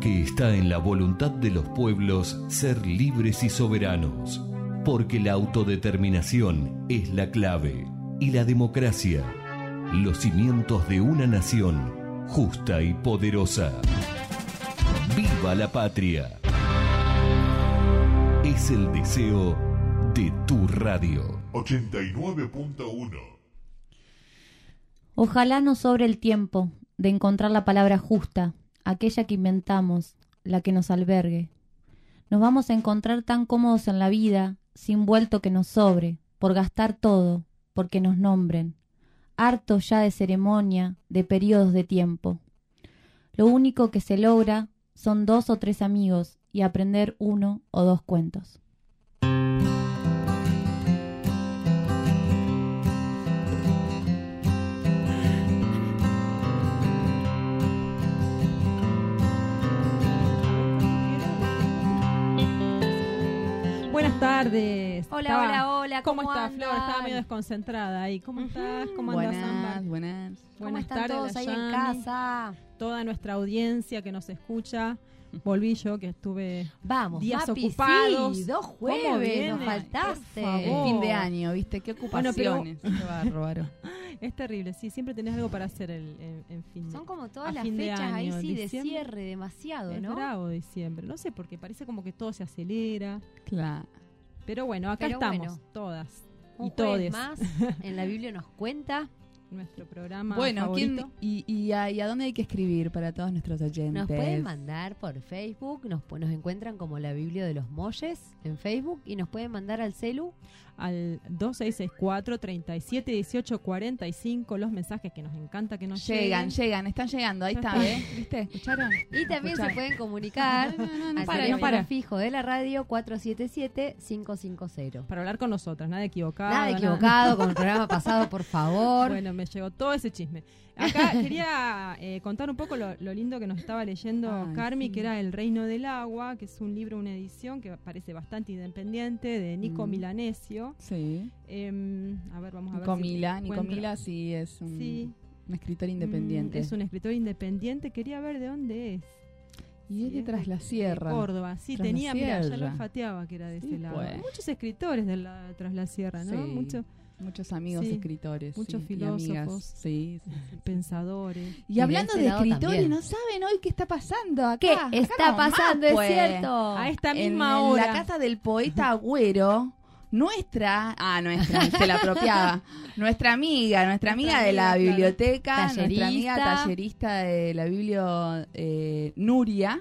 Porque está en la voluntad de los pueblos ser libres y soberanos. Porque la autodeterminación es la clave. Y la democracia, los cimientos de una nación justa y poderosa. ¡Viva la patria! Es el deseo de tu radio. 89.1 Ojalá nos sobre el tiempo de encontrar la palabra justa, aquella que inventamos, la que nos albergue. Nos vamos a encontrar tan cómodos en la vida, sin vuelto que nos sobre, por gastar todo, porque nos nombren, harto ya de ceremonia, de periodos de tiempo. Lo único que se logra son dos o tres amigos y aprender uno o dos cuentos. Buenas tardes. Hola, Estaba- hola, hola, ¿Cómo, ¿cómo estás, Flor? andan? Estaba medio desconcentrada ahí. ¿Cómo estás? ¿Cómo andas, Buenas, Ámbar? buenas. ¿Cómo Buenas están tardes, todos ahí en casa? Toda nuestra audiencia que nos escucha. Volví yo que estuve Vamos, días ocupados. sí, dos ¿Cómo jueves, nos faltaste. favor. Fin de año, ¿viste? Qué Bueno, pero- ocupaciones. Bárbaro. Es terrible, sí, siempre tenés algo para hacer el, fin de Son como todas las fechas ahí, año, sí, de cierre, demasiado, Es ¿no? bravo diciembre. No sé, porque parece como que todo se acelera. Claro. Pero bueno, acá Pero estamos, bueno. todas. Y todes. más, en la Biblia nos cuenta. Nuestro programa Bueno, ¿quién, favorito. y, y, a, y a dónde hay que escribir para todos nuestros oyentes? Nos pueden mandar por Facebook, nos, nos encuentran como la Biblia de los Molles en Facebook y nos pueden mandar al celu. al 2664 37 18 45 los mensajes que nos encanta que nos Llegan, lleguen. llegan, están llegando. Ahí está, ¿eh? ¿Viste? ¿Escucharon? Y también se pueden comunicar No, no, no al para, para. fijo de la radio 477-550. para hablar con nosotras, nada equivocado. Nada equivocado con el programa pasado, por favor. Bueno, me llegó todo ese chisme. Acá quería eh, contar un poco lo, lo lindo que nos estaba leyendo Ay, Carmi, sí. que era El Reino del Agua, que es un libro, una edición que parece bastante independiente, de Nico Mm. Milanesio. Sí. Em, a ver, vamos a ver. Nico si Mila, Nico. Mila sí es un, Sí. un escritor independiente. Mm, es un escritor independiente. Quería ver de dónde es. y es de Tras la Sierra. Córdoba, sí, Tras tenía, mira, ya lo olfateaba que era de Sí, ese lado. pues. Muchos escritores de la, tras la sierra, ¿no? Sí. Muchos Muchos amigos Sí. escritores. Muchos sí, y amigas. filósofos. Sí, sí, sí. pensadores. Y, Y de hablando de escritores, también. ¿no saben hoy qué está pasando acá? ¿Qué Acá está nomás, pasando? Es pues. cierto. A esta En, misma en hora. la casa del poeta Agüero, nuestra, ah, nuestra, se la apropiaba, nuestra amiga, nuestra amiga Nuestra de la biblioteca, nuestra amiga Tallerista. tallerista de la biblio, eh, Nuria.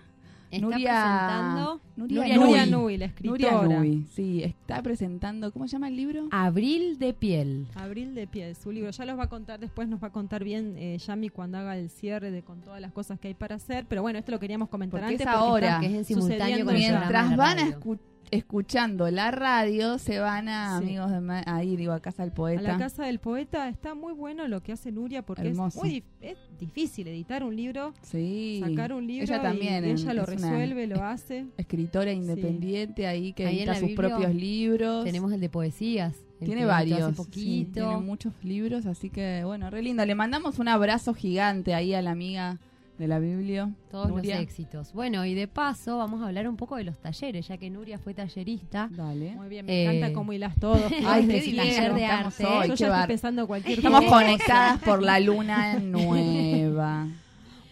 Está Nuria, presentando Nuria, Nuria Nui. Nuria Nui, la escritora. Nuria Nui, sí, está presentando, ¿cómo se llama el libro? Abril de piel. Abril de Piel, su libro. Ya los va a contar, después nos va a contar bien eh, Yami cuando haga el cierre de con todas las cosas que hay para hacer. Pero bueno, esto lo queríamos comentar Porque antes. es ahora. Que es en simultáneo con Mientras van a radio. Escu- escuchando la radio, se van a, Sí. amigos de ma- ahí, digo, a casa del A poeta. la casa del poeta está muy bueno lo que hace Nuria porque Hermoso. es muy es difícil editar un libro, Sí. sacar un libro Ella también, y ella lo resuelve, lo hace. escritora independiente ahí que Ahí edita sus propios libros. Tenemos el de poesías. el tiene varios. Poquito. tiene muchos libros, así que bueno, re lindo. Le mandamos un abrazo gigante ahí a la amiga de la Biblia. Todos Nuria. los éxitos. Bueno, y de paso vamos a hablar un poco de los talleres, ya que Nuria fue tallerista. Dale. Muy bien, me Eh, encanta cómo hilás todo. Ay, qué taller de estamos arte. hoy, Yo ya bar- estoy pensando cualquier Estamos cosa. conectadas por la luna nueva.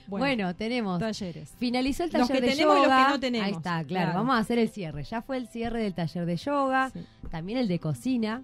Bueno, tenemos. talleres. Finalizó el Los taller que de tenemos y los yoga. que no tenemos. Ahí está, claro, Claro. Vamos a hacer el cierre. Ya fue el cierre del taller de yoga, Sí. también el de cocina,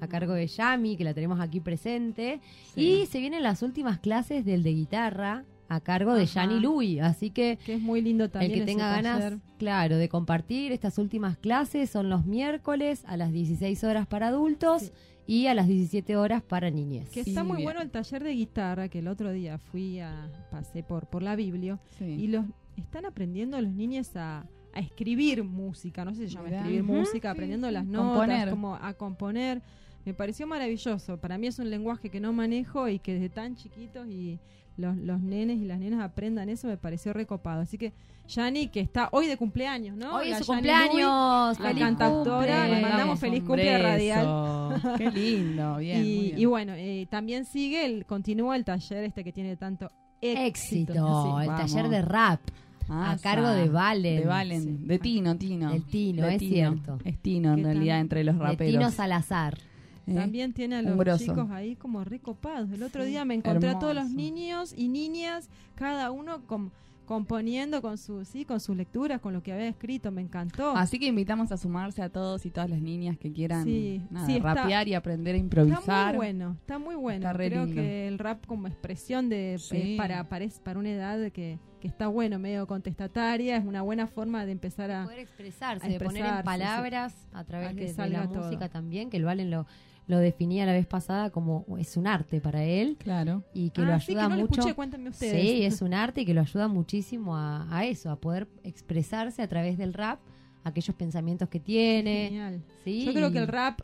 a cargo de Yami, que la tenemos aquí presente. Sí. Y se vienen las últimas clases del de guitarra, a cargo de Ajá. Yani Lui. Así que Que es muy lindo también. el que tenga ganas, taller. claro, de compartir estas últimas clases son los miércoles a las 16 horas para adultos Sí. y a las 17 horas para niñez. Que Sí, está muy bien. bueno el taller de guitarra, que el otro día fui a, pasé por, por la Biblia, Sí. y los están aprendiendo los niños a, a escribir música, no sé si se llama escribir música, aprendiendo las notas, Componer. como a componer. Me pareció maravilloso. Para mí es un lenguaje que no manejo y que desde tan chiquitos y los, los nenes y las nenas aprendan eso me pareció recopado. Así que Yani, que está hoy de cumpleaños, ¿no? Hoy La es su cumpleaños, la cantautora, cumple. le mandamos feliz cumple radial. Qué lindo, bien. muy y, bien. y bueno, eh, también sigue, el, continúa el taller este que tiene tanto éxito. Éxito, Sí. el vamos. taller de rap. Ah, a cargo de Valen. De Valen, Sí. de Tino, Tino. Del Tino, De es cierto. Es Tino en realidad entre los De raperos. Tino Salazar. ¿Eh? También tiene a los chicos ahí como recopados. El otro Sí, día me encontré a todos los niños y niñas, cada uno com- componiendo con sus sí, con sus lecturas, con lo que había escrito. Me encantó. Así que invitamos a sumarse a todos y todas las niñas que quieran Sí, nada, sí, está- rapear y aprender a Está improvisar. muy bueno, está muy bueno. Está re Creo lindo. que el rap como expresión de Sí. eh, para, para, para una edad que, que está bueno, medio contestataria, es una buena forma de empezar a... Poder expresarse, a de poner en palabras a través A de, la todo. música también, que el Valen lo, lo definía la vez pasada como es un arte para él Claro. y que lo Ah, sí, ayuda que no lo mucho. escuché, cuéntenme ustedes. Sí, es un arte y que lo ayuda muchísimo a, a eso, a poder expresarse a través del rap aquellos pensamientos que tiene. Genial. ¿sí? Yo creo que el rap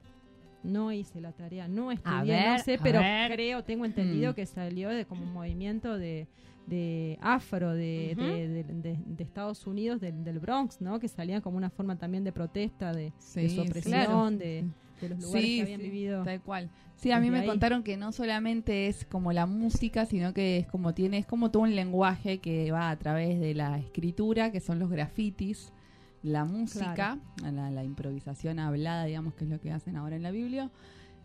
no hice la tarea, no estudié, ver, no sé, pero ver. creo, tengo entendido Mm. que salió de como un movimiento de, de afro de, de, de- de- de Estados Unidos, del, del Bronx, ¿no? Que salían como una forma también de protesta, de, de Sí, su opresión, claro. de, de los lugares Sí, que habían sí, vivido. Tal cual. Sí, a mí me ahí. contaron que no solamente es como la música, sino que es como tiene, es como todo un lenguaje que va a través de la escritura, que son los grafitis, la música, la, la improvisación hablada, digamos, que es lo que hacen ahora en la Biblia.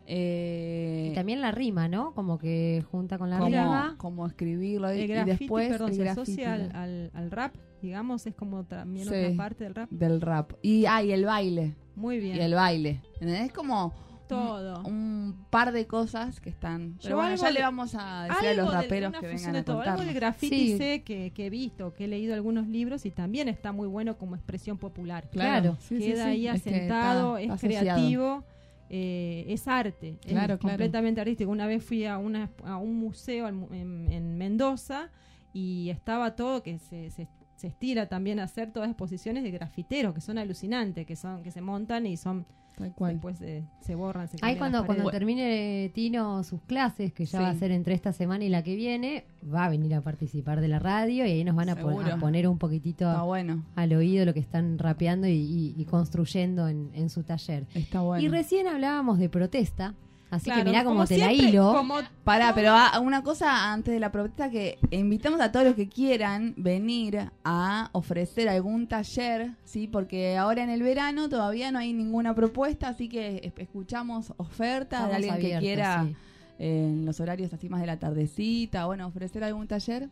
Eh, y también la rima, ¿no? Como que junta con la como, rima. como escribirlo y, El y graffiti, después perdón, el se asocia al, al- al rap, digamos, es como también Sí. otra parte del rap. del rap. Y, ah, y el baile. Muy bien. Y el baile. ¿Entendés? Es como Todo. un par de cosas que están. Pero Yo bueno, ya de- le vamos a decir a los raperos que vengan a todo. Algo del graffiti Sí. sé que, que he visto, que he leído algunos libros y también está muy bueno como expresión popular. Claro. sí, Queda sí. ahí Es que asentado, está es creativo, eh, es arte, Claro, es claro. completamente artístico. Una vez fui a, una, a un museo en, en Mendoza y estaba todo que se, se, se estira también a hacer todas exposiciones de grafiteros que son alucinantes, que son que se montan y son Tal cual. después se, se borran. Se Ahí cuando, cuando termine Tino sus clases, que ya Sí. va a ser entre esta semana y la que viene, va a venir a participar de la radio y ahí nos van a, Seguro. a poner un poquitito Está bueno. al oído lo que están rapeando y, y- y construyendo en, en su taller. Está bueno. Y recién hablábamos de protesta, así Claro, que mirá cómo te la hilo. como Pará, pero ah, una cosa antes de la protesta que invitamos a todos los que quieran venir a ofrecer algún taller, ¿sí? Porque ahora en el verano todavía no hay ninguna propuesta, así que es- escuchamos ofertas de alguien que quiera sí. eh, en los horarios así más de la tardecita, bueno, ofrecer algún taller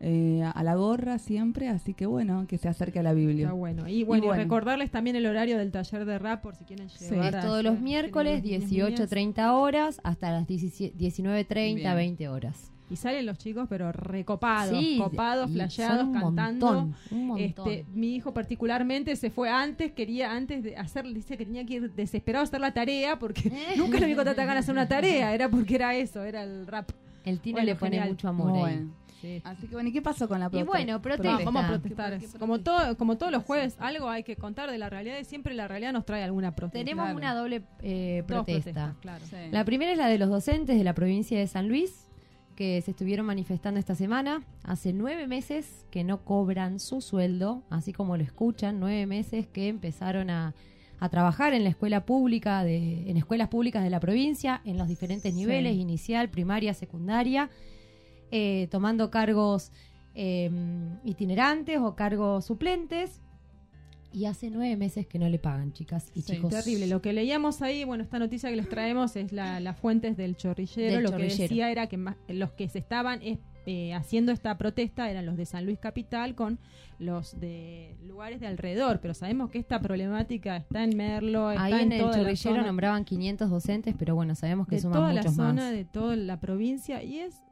eh, a la gorra siempre, así que bueno, que se acerque a la Biblia. Está bueno. Y bueno, y bueno. recordarles también el horario del taller de rap por si quieren Sí. llevar. Es a- todos los miércoles, niños, niñas. 18.30 horas hasta las 17 19.30, Bien. 20 horas. Y salen los chicos, pero recopados, Sí, copados, flasheados, cantando. montón, un montón. Este, mi hijo particularmente se fue antes, quería antes de hacer, dice que tenía que ir desesperado a hacer la tarea porque nunca lo vi con tanta ganas de hacer una tarea, era porque era eso, era el rap. El Tino Bueno, le pone genial. mucho amor ahí. Sí. Así que bueno, ¿y qué pasó con la Y protesta? bueno, protesta. No, vamos a Protesta. protestar. ¿Qué- qué Como, todo, como todos los jueves, algo hay que contar de la realidad y siempre la realidad nos trae alguna protesta. Tenemos Claro. una doble eh, Dos protesta. protestas, claro. Sí. La primera es la de los docentes de la provincia de San Luis, que se estuvieron manifestando esta semana. Hace nueve meses que no cobran su sueldo, así como lo escuchan, nueve meses que empezaron a, a trabajar en la escuela pública, de, en escuelas públicas de la provincia, en los diferentes Sí. niveles, inicial, primaria, secundaria, eh, tomando cargos eh, itinerantes o cargos suplentes. Y hace nueve meses que no le pagan, chicas y Sí, chicos. Terrible. Lo que leíamos ahí, bueno, esta noticia que les traemos es la, las fuentes del chorrillero. Del lo chorrillero. que decía era que más- los que se estaban eh, eh, haciendo esta protesta eran los de San Luis Capital con los de lugares de alrededor. Pero sabemos que esta problemática está en Merlo, está Ahí en, en el chorrillero nombraban 500 docentes, pero bueno, sabemos que de suman toda la zona, más. de toda la provincia y es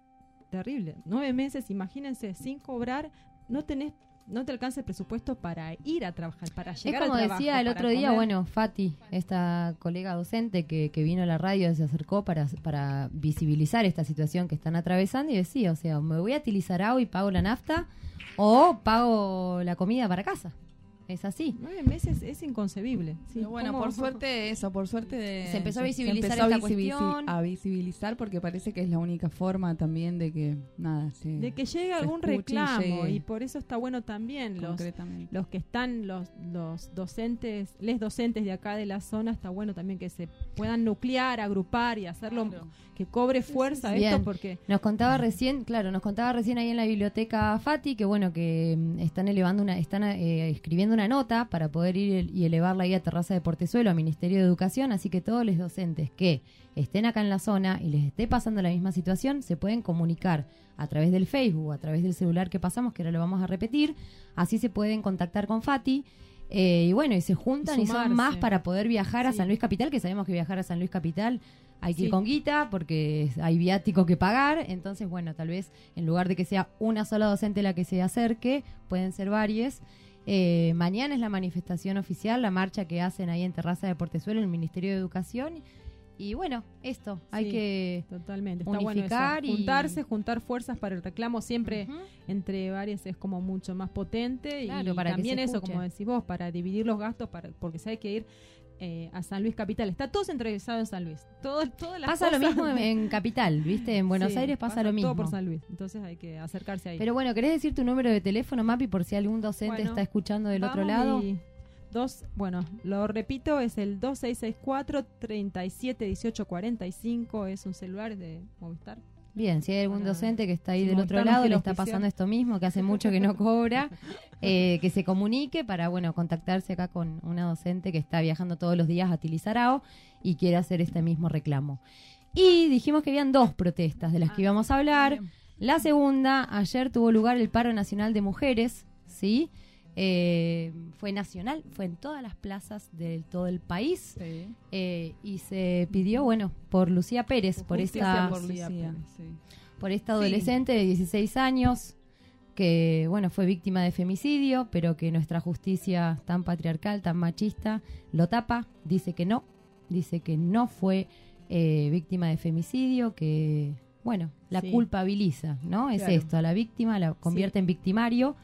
terrible. Nueve meses, imagínense, sin cobrar, no tenés no te alcanza el presupuesto para ir a trabajar, para Es llegar como al trabajo, decía el otro día, comer. bueno, Fati, esta colega docente que, que vino a la radio, se acercó para, para visibilizar esta situación que están atravesando y decía, o sea, me voy a utilizar agua y pago la nafta o pago la comida para casa. Es así. Nueve meses es inconcebible. Sí, Pero bueno, ¿cómo- por suerte eso, por suerte de- Se empezó a se visibilizar empezó a esta visibilici- cuestión. a visibilizar porque parece que es la única forma también de que nada se De que llegue algún y reclamo y por eso está bueno también los que están los los docentes, les docentes de acá de la zona está bueno también que se puedan nuclear, agrupar y hacerlo Claro. que cobre fuerza sí. esto Bien. porque Nos contaba recién, claro, nos contaba recién ahí en la biblioteca Fati que bueno que mm, están elevando una, están eh, escribiendo una nota para poder ir y elevarla ahí a Terraza de Portezuelo, a Ministerio de Educación, así que todos los docentes que estén acá en la zona y les esté pasando la misma situación, se pueden comunicar a través del Facebook, a través del celular que pasamos, que ahora lo vamos a repetir, así se pueden contactar con Fati. eh, y bueno, y se juntan y, son más para poder viajar a. San Luis Capital, que sabemos que viajar a San Luis Capital hay que ir con guita porque hay viático que pagar. Entonces, bueno, tal vez en lugar de que sea una sola docente la que se acerque, pueden ser varias. Eh, mañana es la manifestación oficial, la marcha que hacen ahí en Terraza de Portezuelo, en el Ministerio de Educación. Y bueno, esto, hay que... totalmente está bueno unificar y- juntarse, juntar fuerzas para el reclamo siempre entre varias es como mucho más potente Claro, y para también eso escuche. como decís vos para dividir los gastos para porque se hay que ir eh, a San Luis Capital está todo centralizado en San Luis todo todas las Pasa lo mismo en, en Capital, ¿viste? En Buenos Sí, Aires pasa, lo mismo. todo por San Luis entonces hay que acercarse ahí Pero bueno, ¿querés decir tu número de teléfono, Mapi, por si algún docente Bueno, está escuchando del otro lado? y Dos, bueno, lo repito, es el 2664-371845, es un celular de Movistar. Bien, si hay algún docente que está ahí si del otro lado, le está pasando esto mismo, que hace mucho que no cobra, eh, que se comunique para, bueno, contactarse acá con una docente que está viajando todos los días a Tilizarao y quiere hacer este mismo reclamo. Y dijimos que habían dos protestas de las que íbamos a hablar. La segunda, ayer tuvo lugar el paro nacional de mujeres, ¿sí? Eh, fue nacional, fue en todas las plazas de todo el país Sí. eh, y se pidió, bueno, por Lucía Pérez, por esta por Lucía Lucía, Pérez. sí. por esta adolescente de 16 años que, bueno, fue víctima de femicidio, pero que nuestra justicia tan patriarcal, tan machista, lo tapa, dice que no, dice que no fue eh, víctima de femicidio, que, bueno, la culpabiliza, ¿no? Es esto, a la víctima la convierte en victimario.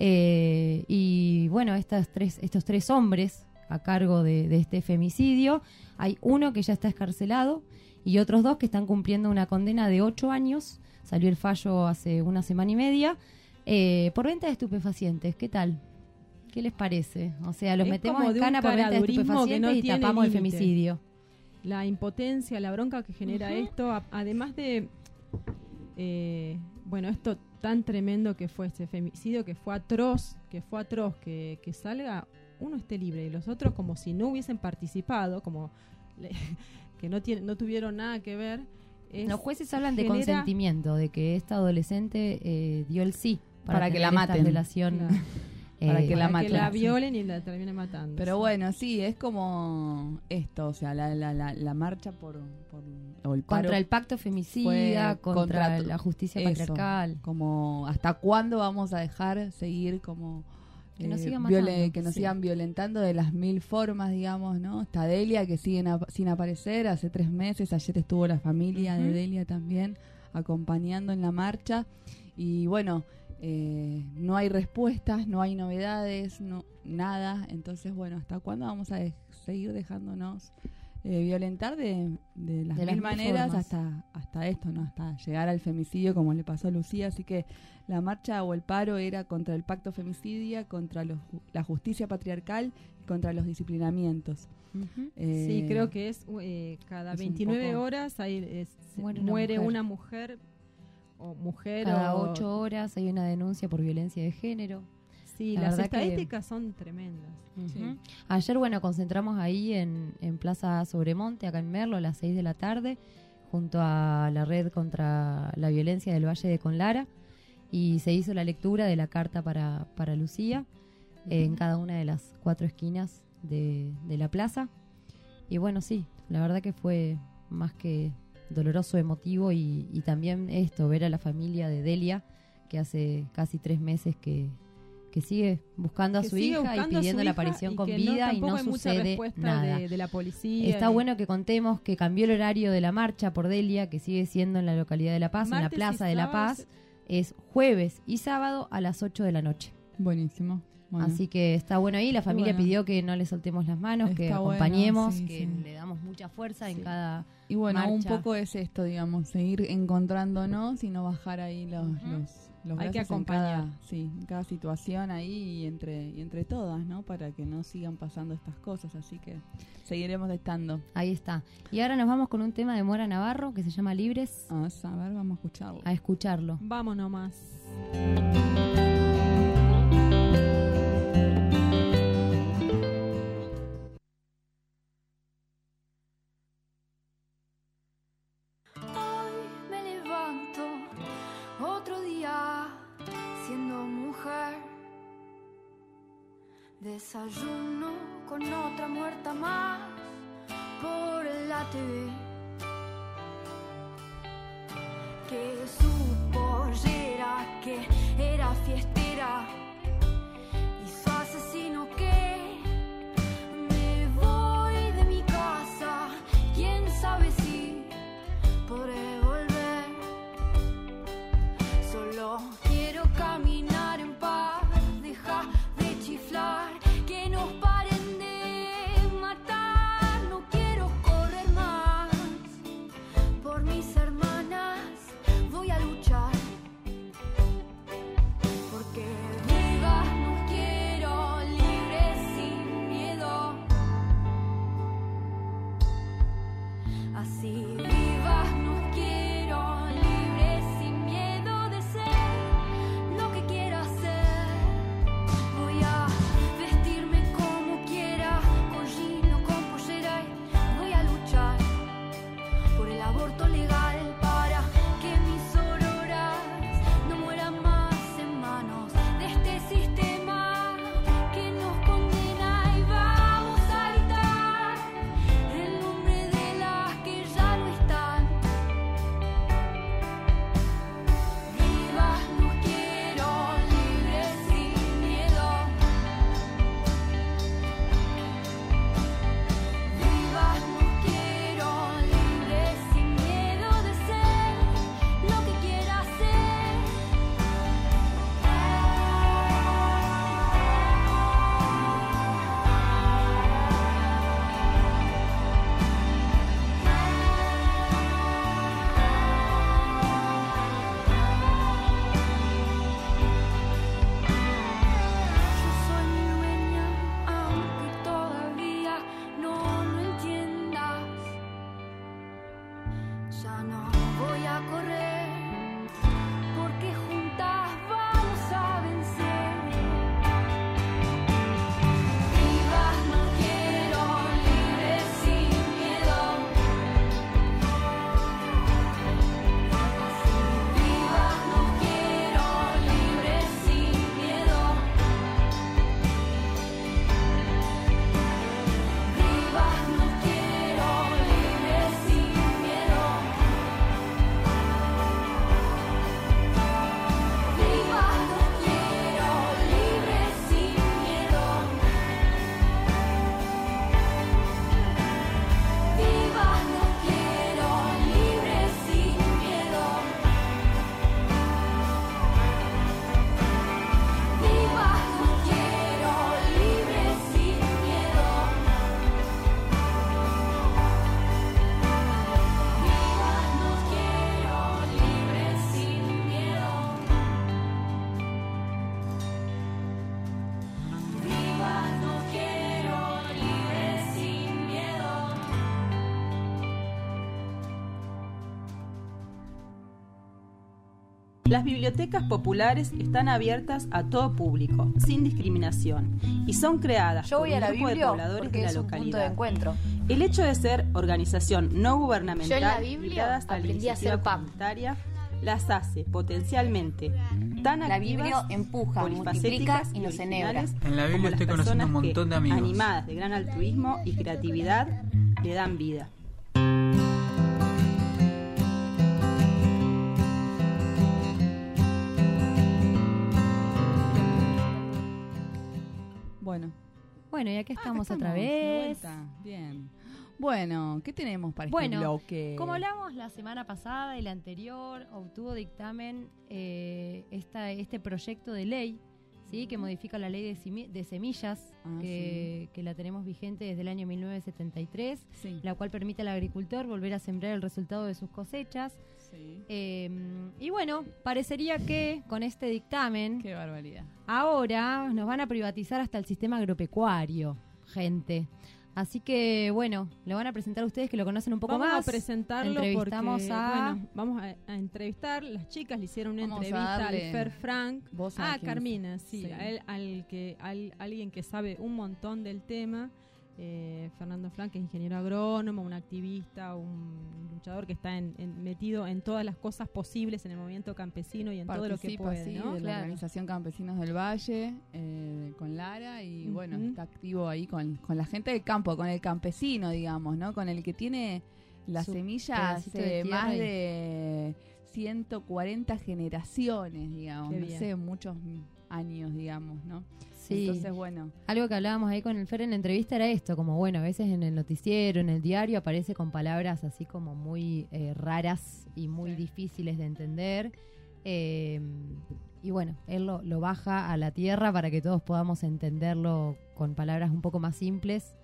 Eh, y bueno, estas tres, estos tres hombres a cargo de, de este femicidio, hay uno que ya está escarcelado y otros dos que están cumpliendo una condena de ocho años. Salió el fallo hace una semana y media eh, por venta de estupefacientes. ¿Qué tal? ¿Qué les parece? O sea, los Es metemos en cana por venta de estupefacientes no y tapamos el femicidio. La impotencia, la bronca que genera esto, además de, eh, bueno, esto tan tremendo que fue este femicidio, que fue atroz, que fue atroz, que, que salga, uno esté libre y los otros como si no hubiesen participado, como le- que no, tiene, no tuvieron nada que ver. es- Los jueces hablan de consentimiento, de que esta adolescente eh, dio el sí para, Para que la esta maten. relación. Claro. Para eh, que la para que la violen y la terminen matando. Pero bueno, sí, es como esto, o sea, la, la, la, la marcha por, por o el contra el pacto femicida, contra, contra la justicia eso, patriarcal. como hasta cuándo vamos a dejar seguir como Que nos eh, sigan matando, que nos sí. sigan violentando de las mil formas, digamos, ¿no? Está Delia que sigue ap- sin aparecer hace tres meses, ayer estuvo la familia de. Delia también acompañando en la marcha y bueno, eh, no hay respuestas, no hay novedades, no nada, entonces bueno, ¿hasta cuándo vamos a de- seguir dejándonos eh, violentar de, de las De mil maneras formas. hasta hasta esto, ¿no? Hasta llegar al femicidio como le pasó a Lucía, así que la marcha o el paro era contra el pacto femicidia, contra los la justicia patriarcal y contra los disciplinamientos. Ujú. Sí, Eh, creo que es eh, cada es un 29 poco- horas hay, es- Muere una muere mujer. una mujer o mujer Cada o- ocho horas hay una denuncia por violencia de género. Sí, La las que- estadísticas son tremendas. Ayer, bueno, concentramos ahí en, en Plaza Sobremonte, acá en Merlo, a las 6 de la tarde, junto a la red contra la violencia del Valle de Conlara, y se hizo la lectura de la carta para, para Lucía eh, en cada una de las cuatro esquinas de, de la plaza. Y bueno, sí, la verdad que fue más que doloroso, emotivo, y, y también esto, ver a la familia de Delia, que hace casi tres meses que, que sigue buscando a Que su hija y pidiendo la aparición con vida y no sucede nada. De, de la policía. Está bueno que contemos que cambió el horario de la marcha por Delia, que sigue siendo en la localidad de La Paz, en la Plaza de La. Paz. Es jueves y sábado a las 8 de la noche. Buenísimo. Bueno. Así que está bueno ahí. La familia bueno. pidió que no le soltemos las manos, que bueno, acompañemos, sí, que sí. le damos mucha fuerza Sí. en cada. Y bueno, un poco es esto, digamos, seguir encontrándonos y no bajar ahí los, los, los Hay que en acompañar. cada, sí, en cada situación ahí y entre, y entre todas, ¿no? Para que no sigan pasando estas cosas. Así que seguiremos estando. Ahí está. Y ahora nos vamos con un tema de Mora Navarro que se llama Libres. Vamos a ver, vamos a escucharlo. A escucharlo. Vamos nomás. Las bibliotecas populares están abiertas a todo público, sin discriminación, y son creadas Yo por voy a un la grupo de pobladores de la es un punto de localidad. encuentro. El hecho de ser organización no gubernamental ligadas a la iniciativa comunitaria, las hace potencialmente tan La activas, Biblia empuja, multiplica y nos enhebra. En la Biblia como las estoy conociendo personas un montón de amigos. animadas de gran altruismo y creatividad le dan vida. Bueno, Bueno, y aquí acá estamos otra estamos, de vez. vuelta. Bien. Bueno, ¿qué tenemos para Bueno, este bloque? Como hablamos la semana pasada y la anterior, obtuvo dictamen eh, esta, este proyecto de ley ¿sí? que modifica la ley de, semillas, Ah, que, que la tenemos vigente desde el año 1973, Sí. la cual permite al agricultor volver a sembrar el resultado de sus cosechas. Sí. Eh, y bueno, parecería que con este dictamen, Qué barbaridad. ahora nos van a privatizar hasta el sistema agropecuario, gente. Así que bueno, lo van a presentar ustedes que lo conocen un poco vamos más. a presentarlo Entrevistamos porque, a- bueno, vamos a, a entrevistar. Las chicas le hicieron una Vamos a entrevista al Fer Frank. voz a Ah, Carmina, sí, sí. a él, al que, al, alguien que sabe un montón del tema. Eh, Fernando Frank, que es ingeniero agrónomo, un activista, un luchador que está en- en- metido en todas las cosas posibles en el movimiento campesino y en todo lo que Participa, puede, sí, ¿no? de la Claro. organización Campesinos del Valle eh, con Lara y bueno, está activo ahí con, con la gente del campo, con el campesino, digamos, ¿no? Con el que tiene la Su semilla pedacito de hace más de 140 generaciones, digamos, no sé, muchos años, digamos, ¿no? Sí. Entonces, bueno, Algo que hablábamos ahí con el Fer en la entrevista era esto, como bueno, a veces en el noticiero, en el diario aparece con palabras así como muy eh, raras y muy difíciles de entender. Eh, y bueno, él lo, lo baja a la tierra para que todos podamos entenderlo con palabras un poco más simples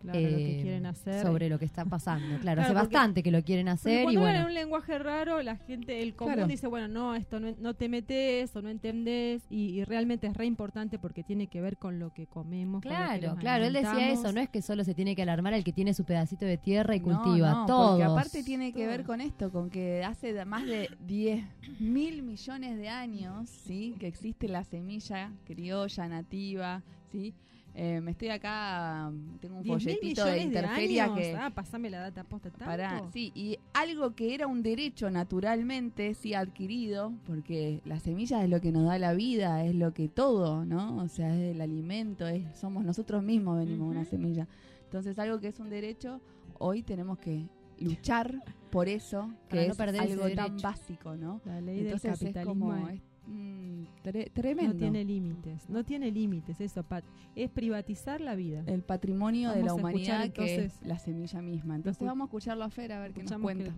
Claro, lo que quieren hacer. sobre lo que está pasando. Claro, Claro, hace porque- bastante que lo quieren hacer y cuando hablan bueno. en un lenguaje raro, la gente, el común Claro. dice, bueno, no, esto no, no te metes o no entendés, y, y realmente es re importante porque tiene que ver con lo que comemos. con lo que Claro, claro, él decía eso, no es que solo se tiene que alarmar el que tiene su pedacito de tierra y No, cultiva, no, todos. Porque aparte tiene que ver con esto, con que hace más de 10 mil millones de años, ¿sí? Que existe la semilla criolla, nativa, ¿sí? Eh, me estoy acá, tengo un 10.000 folletito de millones interferia años. que... Ah, pasame la data posta tanto. Para, sí, y algo que era un derecho naturalmente, sí, adquirido, porque la semilla es lo que nos da la vida, es lo que todo, ¿no? O sea, es el alimento, es, somos nosotros mismos venimos de una semilla. Entonces, algo que es un derecho, hoy tenemos que luchar por eso, Para que no es perder algo tan básico, ¿no? La ley Entonces del es capitalismo como es- es, mm, tre- tremendo. no tiene límites. No tiene límites, eso, Pat. Es privatizar la vida. el patrimonio de la a escuchar, humanidad que es la semilla misma. Entonces vamos a escucharlo a Fer a ver qué nos cuenta.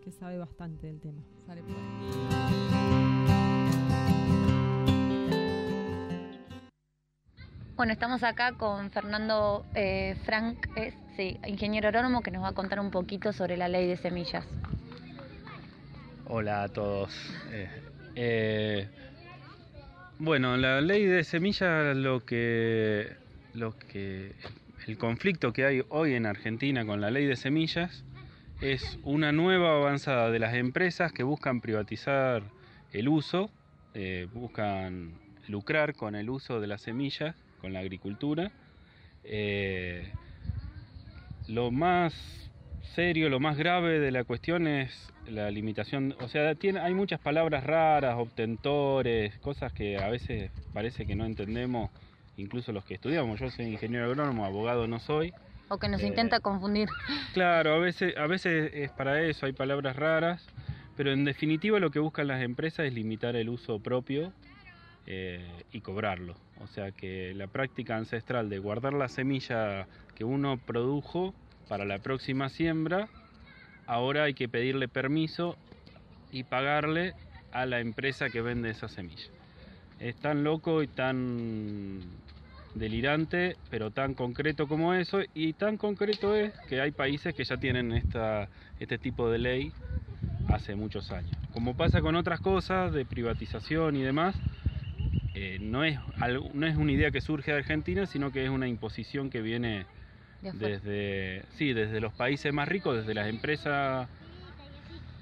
que, que sabe bastante del tema. Sale, pues. Bueno, estamos acá con Fernando eh, Frank, es, sí, ingeniero agrónomo, que nos va a contar un poquito sobre la ley de semillas. Hola a todos. Eh, eh, bueno, la ley de semillas, lo que, lo que, el conflicto que hay hoy en Argentina con la ley de semillas es una nueva avanzada de las empresas que buscan privatizar el uso, eh, buscan lucrar con el uso de las semillas, con la agricultura. Eh, lo más serio, lo más grave de la cuestión es la limitación, o sea, tiene, hay muchas palabras raras, obtentores, cosas que a veces parece que no entendemos, incluso los que estudiamos. Yo soy ingeniero agrónomo, abogado no soy. O que nos Eh, intenta confundir. Claro, a veces, a veces es para eso, hay palabras raras, pero en definitiva lo que buscan las empresas es limitar el uso propio eh, y cobrarlo. O sea que la práctica ancestral de guardar la semilla que uno produjo para la próxima siembra, ahora hay que pedirle permiso y pagarle a la empresa que vende esa semilla. Es tan loco y tan delirante, pero tan concreto como eso, y tan concreto es que hay países que ya tienen esta, este tipo de ley hace muchos años. Como pasa con otras cosas de privatización y demás, eh, no, es, no es una idea que surge de Argentina, sino que es una imposición que viene de desde, sí, desde los países más ricos, desde las empresas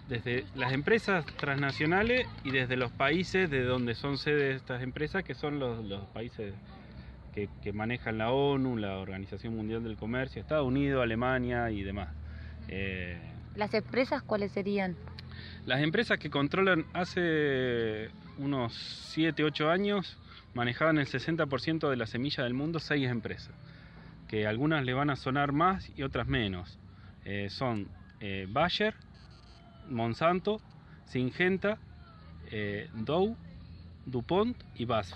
desde las empresas transnacionales y desde los países de donde son sede estas empresas, que son los, los países que, que manejan la ONU, la Organización Mundial del Comercio, Estados Unidos, Alemania y demás. Eh, ¿Las empresas cuáles serían? las empresas que controlan hace unos 7, 8 años manejaban el 60% de la semilla del mundo, seis empresas, que algunas le van a sonar más y otras menos. Eh, son eh, Bayer, Monsanto, Syngenta, eh, Dow, DuPont y BASF.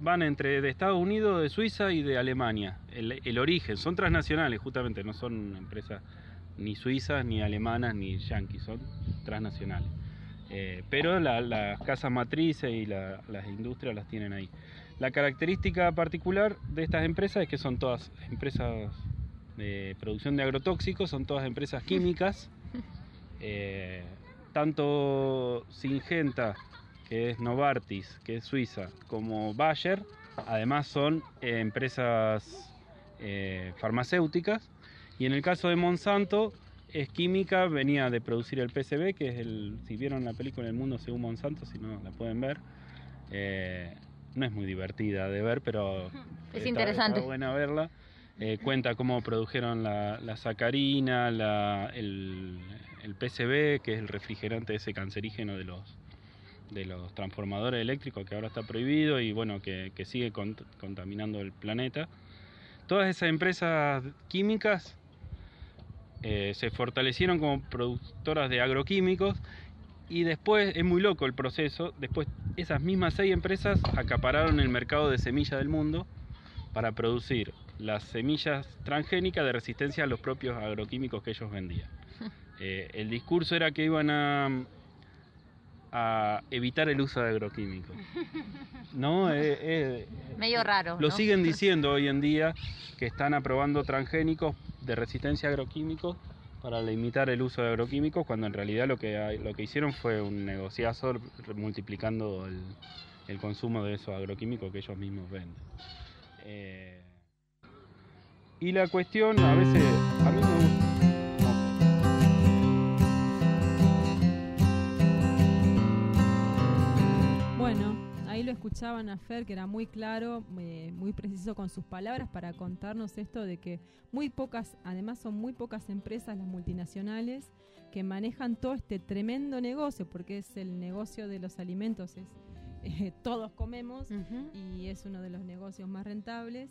Van entre de Estados Unidos, de Suiza y de Alemania. El, el origen, son transnacionales justamente, no son empresas ni suizas, ni alemanas, ni yanquis, son transnacionales. Eh, pero la- las casas matrices y la- las industrias las tienen ahí. La característica particular de estas empresas es que son todas empresas de producción de agrotóxicos, son todas empresas químicas. Eh, tanto Singenta, que es Novartis, que es Suiza, como Bayer, además son eh, empresas eh, farmacéuticas. Y en el caso de Monsanto, es química, venía de producir el PCB, que es el, si vieron la película El Mundo según Monsanto, si no la pueden ver. Eh, no es muy divertida de ver, pero Es está- interesante. Está buena verla. Eh, cuenta cómo produjeron la, la sacarina, la- el, el PCB, que es el refrigerante ese cancerígeno de los de los transformadores eléctricos que ahora está prohibido y bueno que, que sigue cont- contaminando el planeta. Todas esas empresas químicas eh, se fortalecieron como productoras de agroquímicos y después es muy loco el proceso. Después esas mismas seis empresas acapararon el mercado de semillas del mundo para producir las semillas transgénicas de resistencia a los propios agroquímicos que ellos vendían. Eh, el discurso era que iban a, a evitar el uso de agroquímicos. No, Eh, eh, Medio raro. lo ¿no? siguen diciendo hoy en día que están aprobando transgénicos de resistencia a agroquímicos para limitar el uso de agroquímicos, cuando en realidad lo que, lo que hicieron fue un negociazo multiplicando el, el consumo de esos agroquímicos que ellos mismos venden. Eh, y la cuestión, a veces, lo escuchaban a Fer, que era muy claro, eh, muy preciso con sus palabras para contarnos esto de que muy pocas, además son muy pocas empresas, las multinacionales, que manejan todo este tremendo negocio, porque es el negocio de los alimentos, es eh, todos comemos y es uno de los negocios más rentables.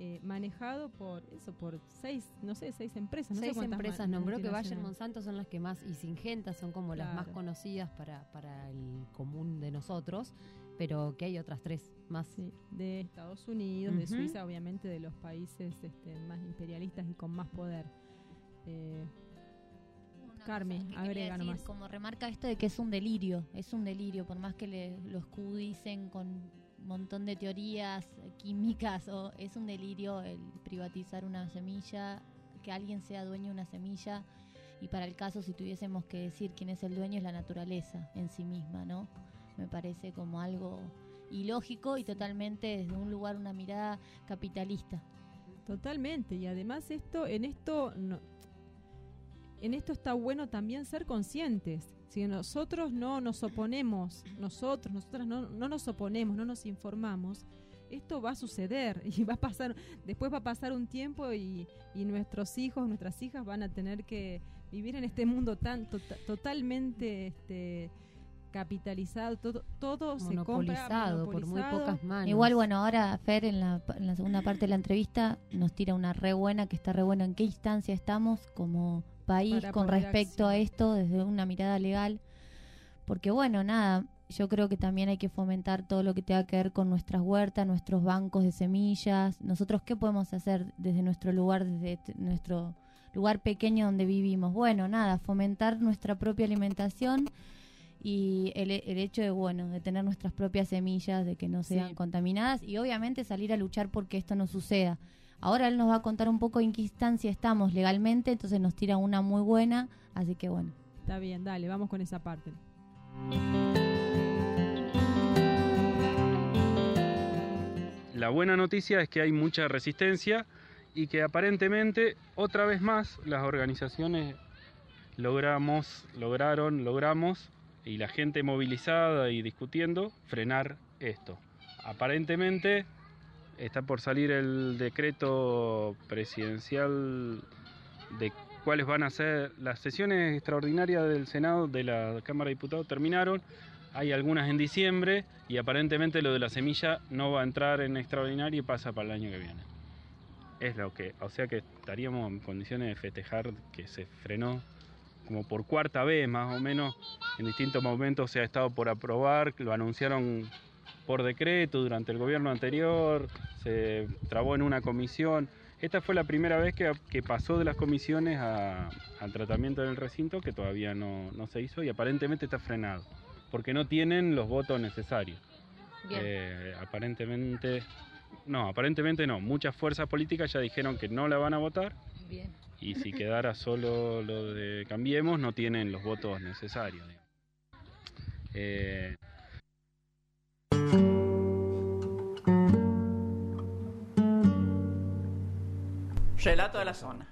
eh, manejado por eso por seis no sé seis empresas no Seis empresas nombró que Bayer. Monsanto son las que más y Singenta son como las más conocidas para, para el común de nosotros, pero que hay otras tres más. Sí, de Estados Unidos, de. Suiza, obviamente de los países este, más imperialistas y con más poder. Eh, Carmen, agrega decir, nomás. Como remarca esto de que es un delirio, es un delirio, por más que le, lo escudicen con un montón de teorías químicas, o es un delirio el privatizar una semilla, que alguien sea dueño de una semilla, y para el caso si tuviésemos que decir quién es el dueño es la naturaleza en sí misma, ¿no? Me parece como algo ilógico y totalmente desde un lugar, una mirada capitalista. Totalmente, y además esto, en esto, no- en esto está bueno también ser conscientes. Si nosotros no nos oponemos, nosotros, nosotras no, no nos oponemos, no nos informamos, esto va a suceder y va a pasar, después va a pasar un tiempo y, y nuestros hijos, nuestras hijas van a tener que vivir en este mundo tan tota- totalmente este, capitalizado, todo, todo se compra Monopolizado por muy pocas manos. Igual, bueno, ahora Fer en la, en la segunda parte de la entrevista nos tira una re buena, que está re buena en qué instancia estamos como país Para con respecto a esto desde una mirada legal. Porque bueno, nada, yo creo que también hay que fomentar todo lo que tenga que ver con nuestras huertas, nuestros bancos de semillas. Nosotros, ¿qué podemos hacer desde nuestro lugar, desde nuestro lugar pequeño donde vivimos? Bueno, nada, fomentar nuestra propia alimentación y el, el hecho de bueno de tener nuestras propias semillas de que no sean Sí. contaminadas y obviamente salir a luchar porque esto no suceda ahora él nos va a contar un poco en qué instancia estamos legalmente entonces nos tira una muy buena así que bueno Está bien, dale, vamos con esa parte. La buena noticia es que hay mucha resistencia y que aparentemente otra vez más las organizaciones logramos, lograron, logramos y la gente movilizada y discutiendo frenar esto. Aparentemente está por salir el decreto presidencial de cuáles van a ser las sesiones extraordinarias del Senado de la Cámara de Diputados terminaron hay algunas en diciembre y aparentemente lo de la semilla no va a entrar en extraordinario y pasa para el año que viene. Es lo que, o sea que estaríamos en condiciones de festejar que se frenó como por cuarta vez más o menos. En distintos momentos se ha estado por aprobar, lo anunciaron por decreto durante el gobierno anterior, se trabó en una comisión. Esta fue la primera vez que, que pasó de las comisiones a- al tratamiento del recinto, que todavía no, no se hizo y aparentemente está frenado, porque no tienen los votos necesarios. Eh, aparentemente, no, aparentemente no. Muchas fuerzas políticas ya dijeron que no la van a votar Bien. Y si quedara solo lo de Cambiemos no tienen los votos necesarios. Eh, Relato de la zona.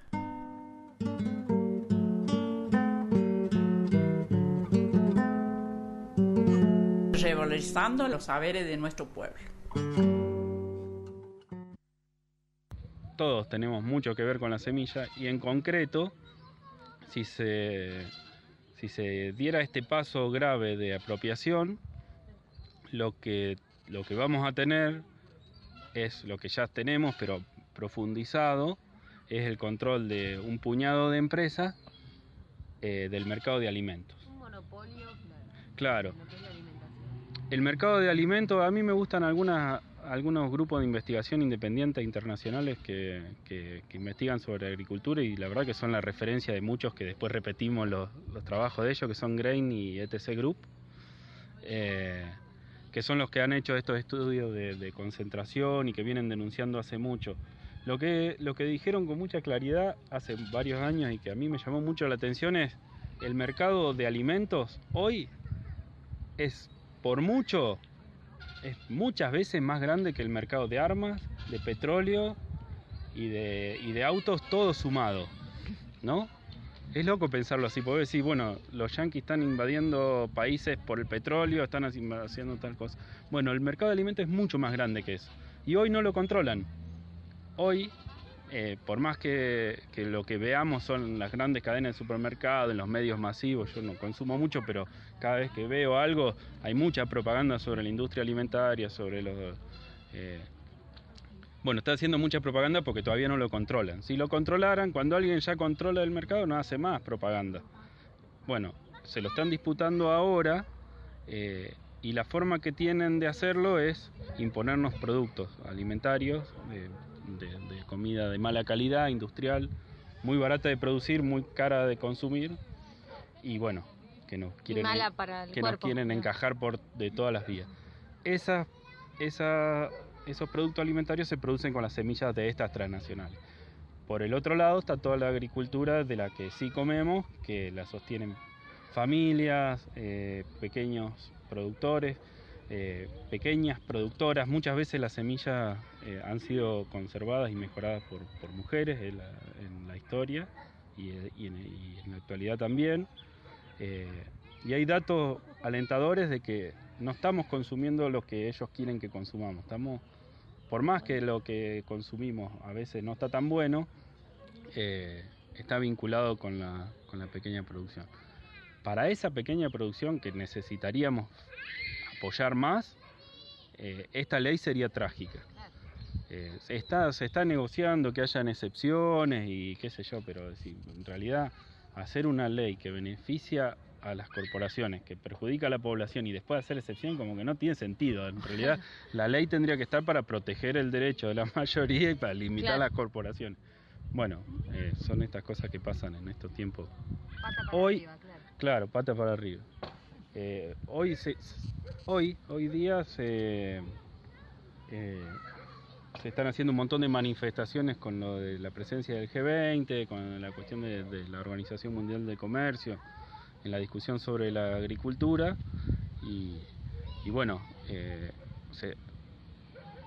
Revalorizando los saberes de nuestro pueblo. Todos tenemos mucho que ver con la semilla y en concreto, si se, si se diera este paso grave de apropiación, lo que, lo que vamos a tener es lo que ya tenemos, pero profundizado, es el control de un puñado de empresas eh, del mercado de alimentos. Un monopolio, Claro. lo que es la alimentación. El mercado de alimentos, a mí me gustan algunas, algunos grupos de investigación independientes internacionales que, que- investigan sobre agricultura y la verdad que son la referencia de muchos que después repetimos los, los trabajos de ellos, que son Grain y ETC Group, eh, que son los que han hecho estos estudios de, de concentración y que vienen denunciando hace mucho. Lo que, lo que dijeron con mucha claridad hace varios años y que a mí me llamó mucho la atención es el mercado de alimentos hoy es por mucho, es muchas veces más grande que el mercado de armas, de petróleo y de, y de autos, todo sumado, ¿no? Es loco pensarlo así, porque decir, bueno, los yanquis están invadiendo países por el petróleo, están haciendo tal cosa. Bueno, el mercado de alimentos es mucho más grande que eso. Y hoy no lo controlan. Hoy, eh, por más que, que lo que veamos son las grandes cadenas de supermercados, en los medios masivos, yo no consumo mucho, pero cada vez que veo algo hay mucha propaganda sobre la industria alimentaria, sobre los... eh, bueno, está haciendo mucha propaganda porque todavía no lo controlan. Si lo controlaran, cuando alguien ya controla el mercado, no hace más propaganda. Bueno, se lo están disputando ahora eh, y la forma que tienen de hacerlo es imponernos productos alimentarios, de, comida de mala calidad, industrial, muy barata de producir, muy cara de consumir y bueno, que nos quieren, mala para el que nos quieren encajar por de todas las vías. Esas, esa- esos productos alimentarios se producen con las semillas de estas transnacionales. Por el otro lado está toda la agricultura de la que sí comemos, que la sostienen familias, eh, pequeños productores, eh, pequeñas productoras. Muchas veces las semillas eh, han sido conservadas y mejoradas por, por mujeres en la, en la historia y, eh, y en, y en la actualidad también. Eh, y hay datos alentadores de que no estamos consumiendo lo que ellos quieren que consumamos. Estamos, por más que lo que consumimos a veces no está tan bueno, eh, está vinculado con la, con la pequeña producción. Para esa pequeña producción que necesitaríamos apoyar más, eh, esta ley sería trágica. Eh, se, está, se está negociando que hayan excepciones y qué sé yo, pero si en realidad hacer una ley que beneficia a las corporaciones, que perjudica a la población y después hacer excepción como que no tiene sentido. En realidad la ley tendría que estar para proteger el derecho de la mayoría y para limitar Claro. las corporaciones. Bueno, eh, son estas cosas que pasan en estos tiempos. Pata para Hoy- arriba, claro. Claro, pata para arriba. Eh, hoy, se, hoy, hoy día se, eh, se están haciendo un montón de manifestaciones con lo de la presencia del G20, con la cuestión de, la Organización Mundial de Comercio, en la discusión sobre la agricultura. Y, bueno, eh,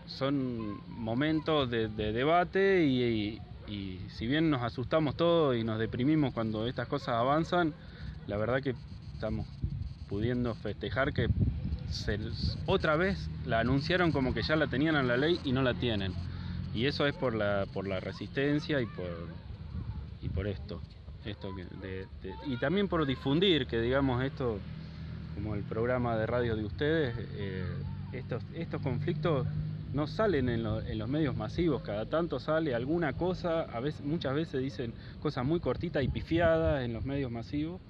son momentos de, de debate y- y si bien nos asustamos todos y nos deprimimos cuando estas cosas avanzan, la verdad que estamos pudiendo festejar que se- otra vez la anunciaron como que ya la tenían en la ley y no la tienen. Y eso es por la, por la resistencia y por, y por esto. esto que de- de- y también por difundir que digamos esto, como el programa de radio de ustedes, eh, estos, estos conflictos no salen en, lo- en los medios masivos, cada tanto sale alguna cosa, a veces, muchas veces dicen cosas muy cortitas y pifiadas en los medios masivos.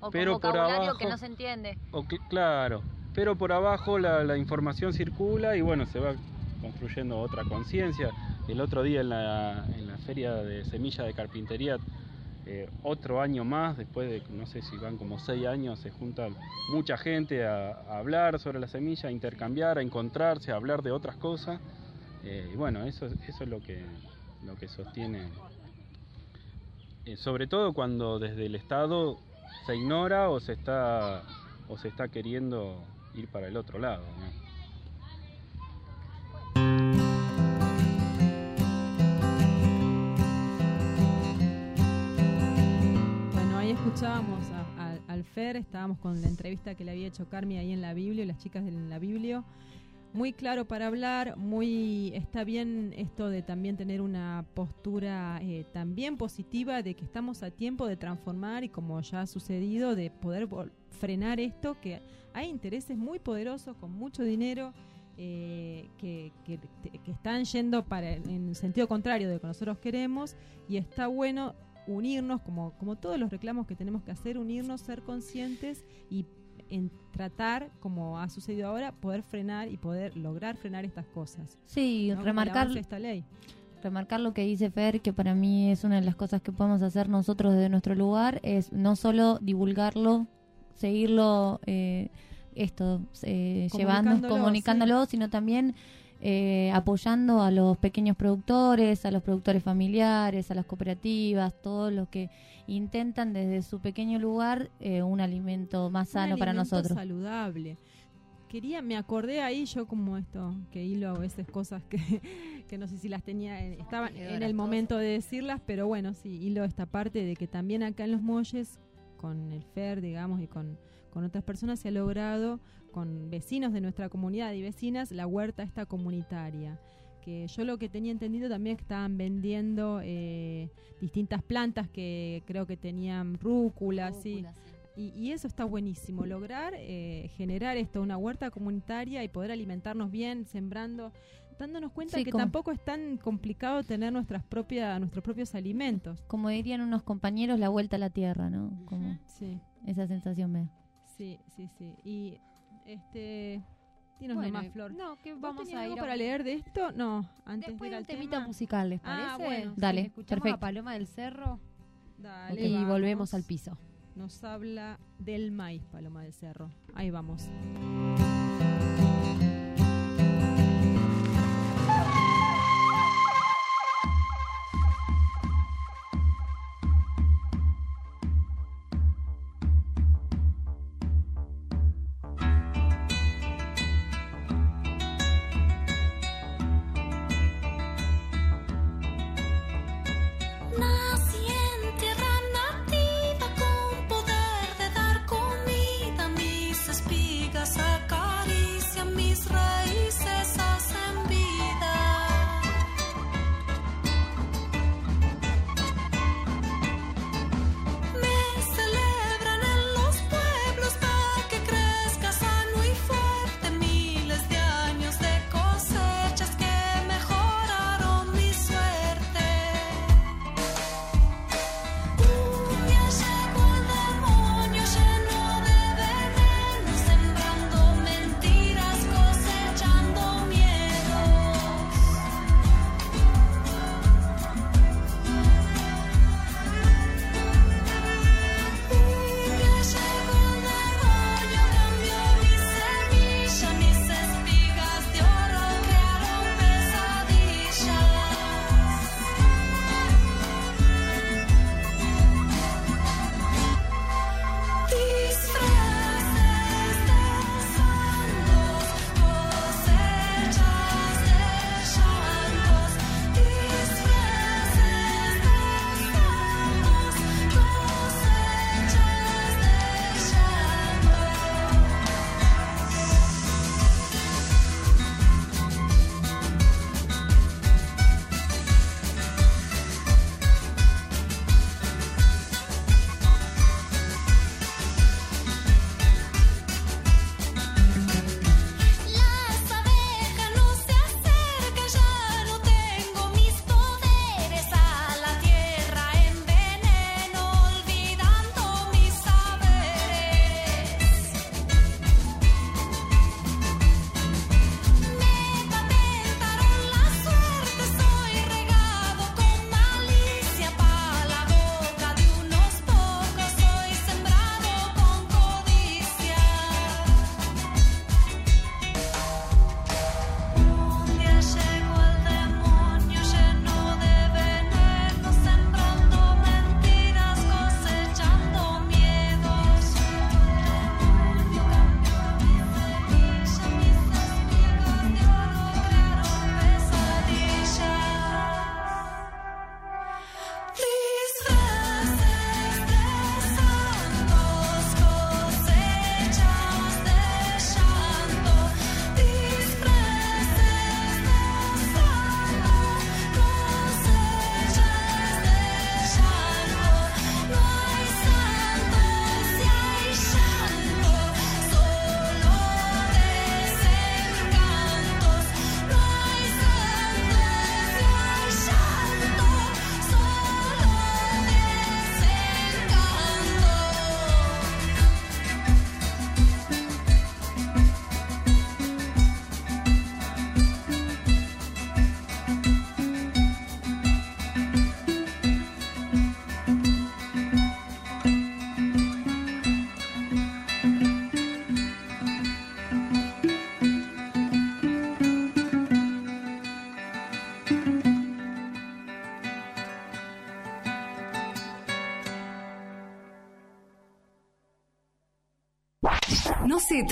O Pero con por vocabulario que abajo- no se entiende. O cl- claro, pero por abajo la, información circula y bueno, se va construyendo otra conciencia. el otro día en la, en la feria de semilla de carpintería, eh, otro año más, después de no sé si van como seis años, se juntan mucha gente a, a hablar sobre la semilla, a intercambiar, a encontrarse, a hablar de otras cosas. Eh, y bueno, eso, eso es lo que, lo que sostiene, eh, sobre todo cuando desde el Estado se ignora o se está, o se está queriendo ir para el otro lado. ¿no? Bueno, ahí escuchábamos a- al Fer, estábamos con la entrevista que le había hecho Carmi ahí en la Biblia, las chicas de la Biblia. Muy claro para hablar, muy está bien esto de también tener una postura eh, también positiva de que estamos a tiempo de transformar y como ya ha sucedido de poder frenar esto que hay intereses muy poderosos con mucho dinero eh, que, que- que están yendo para en el sentido contrario de lo que nosotros queremos y está bueno unirnos, como, como todos los reclamos que tenemos que hacer, unirnos, ser conscientes y en tratar, como ha sucedido ahora, poder frenar y poder lograr frenar estas cosas. Sí, ¿no? Remarcar, esta ley. remarcar lo que dice Fer, que para mí es una de las cosas que podemos hacer nosotros desde nuestro lugar, es no solo divulgarlo, seguirlo, eh, esto, eh, llevando, Comunicándolo, sino también eh, apoyando a los pequeños productores, a los productores familiares, a las cooperativas, todos los que intentan desde su pequeño lugar eh, un alimento más Un sano para alimento nosotros. saludable. Quería, me acordé ahí yo como esto, que hilo a veces cosas que, que no sé si las tenía, en- estaban en el momento de decirlas, pero bueno, sí, hilo esta parte de que también acá en los molles, con el FER, digamos, y con, con otras personas se ha logrado, con vecinos de nuestra comunidad y vecinas, la huerta esta comunitaria. Que yo lo que tenía entendido también es que estaban vendiendo eh, distintas plantas que creo que tenían rúcula, sí. Y, y eso está buenísimo, lograr eh, generar esto, una huerta comunitaria y poder alimentarnos bien, sembrando, dándonos cuenta Sí, que como- tampoco es tan complicado tener nuestras propias, nuestros propios alimentos. Como dirían unos compañeros, la vuelta a la tierra, ¿no? Como Sí, esa sensación me da. sí, sí, sí. Y este, dinos Bueno, nomás, Flor. No, que ¿Vos vamos a algo ir a- para leer de esto? No, antes Después de ir un al temita tema. musical, ¿les parece? Ah, bueno, sí. Dale, Escuchamos perfecto. a Paloma del Cerro Dale, y vamos. volvemos al piso. Nos habla del maíz, Paloma del Cerro. Ahí vamos.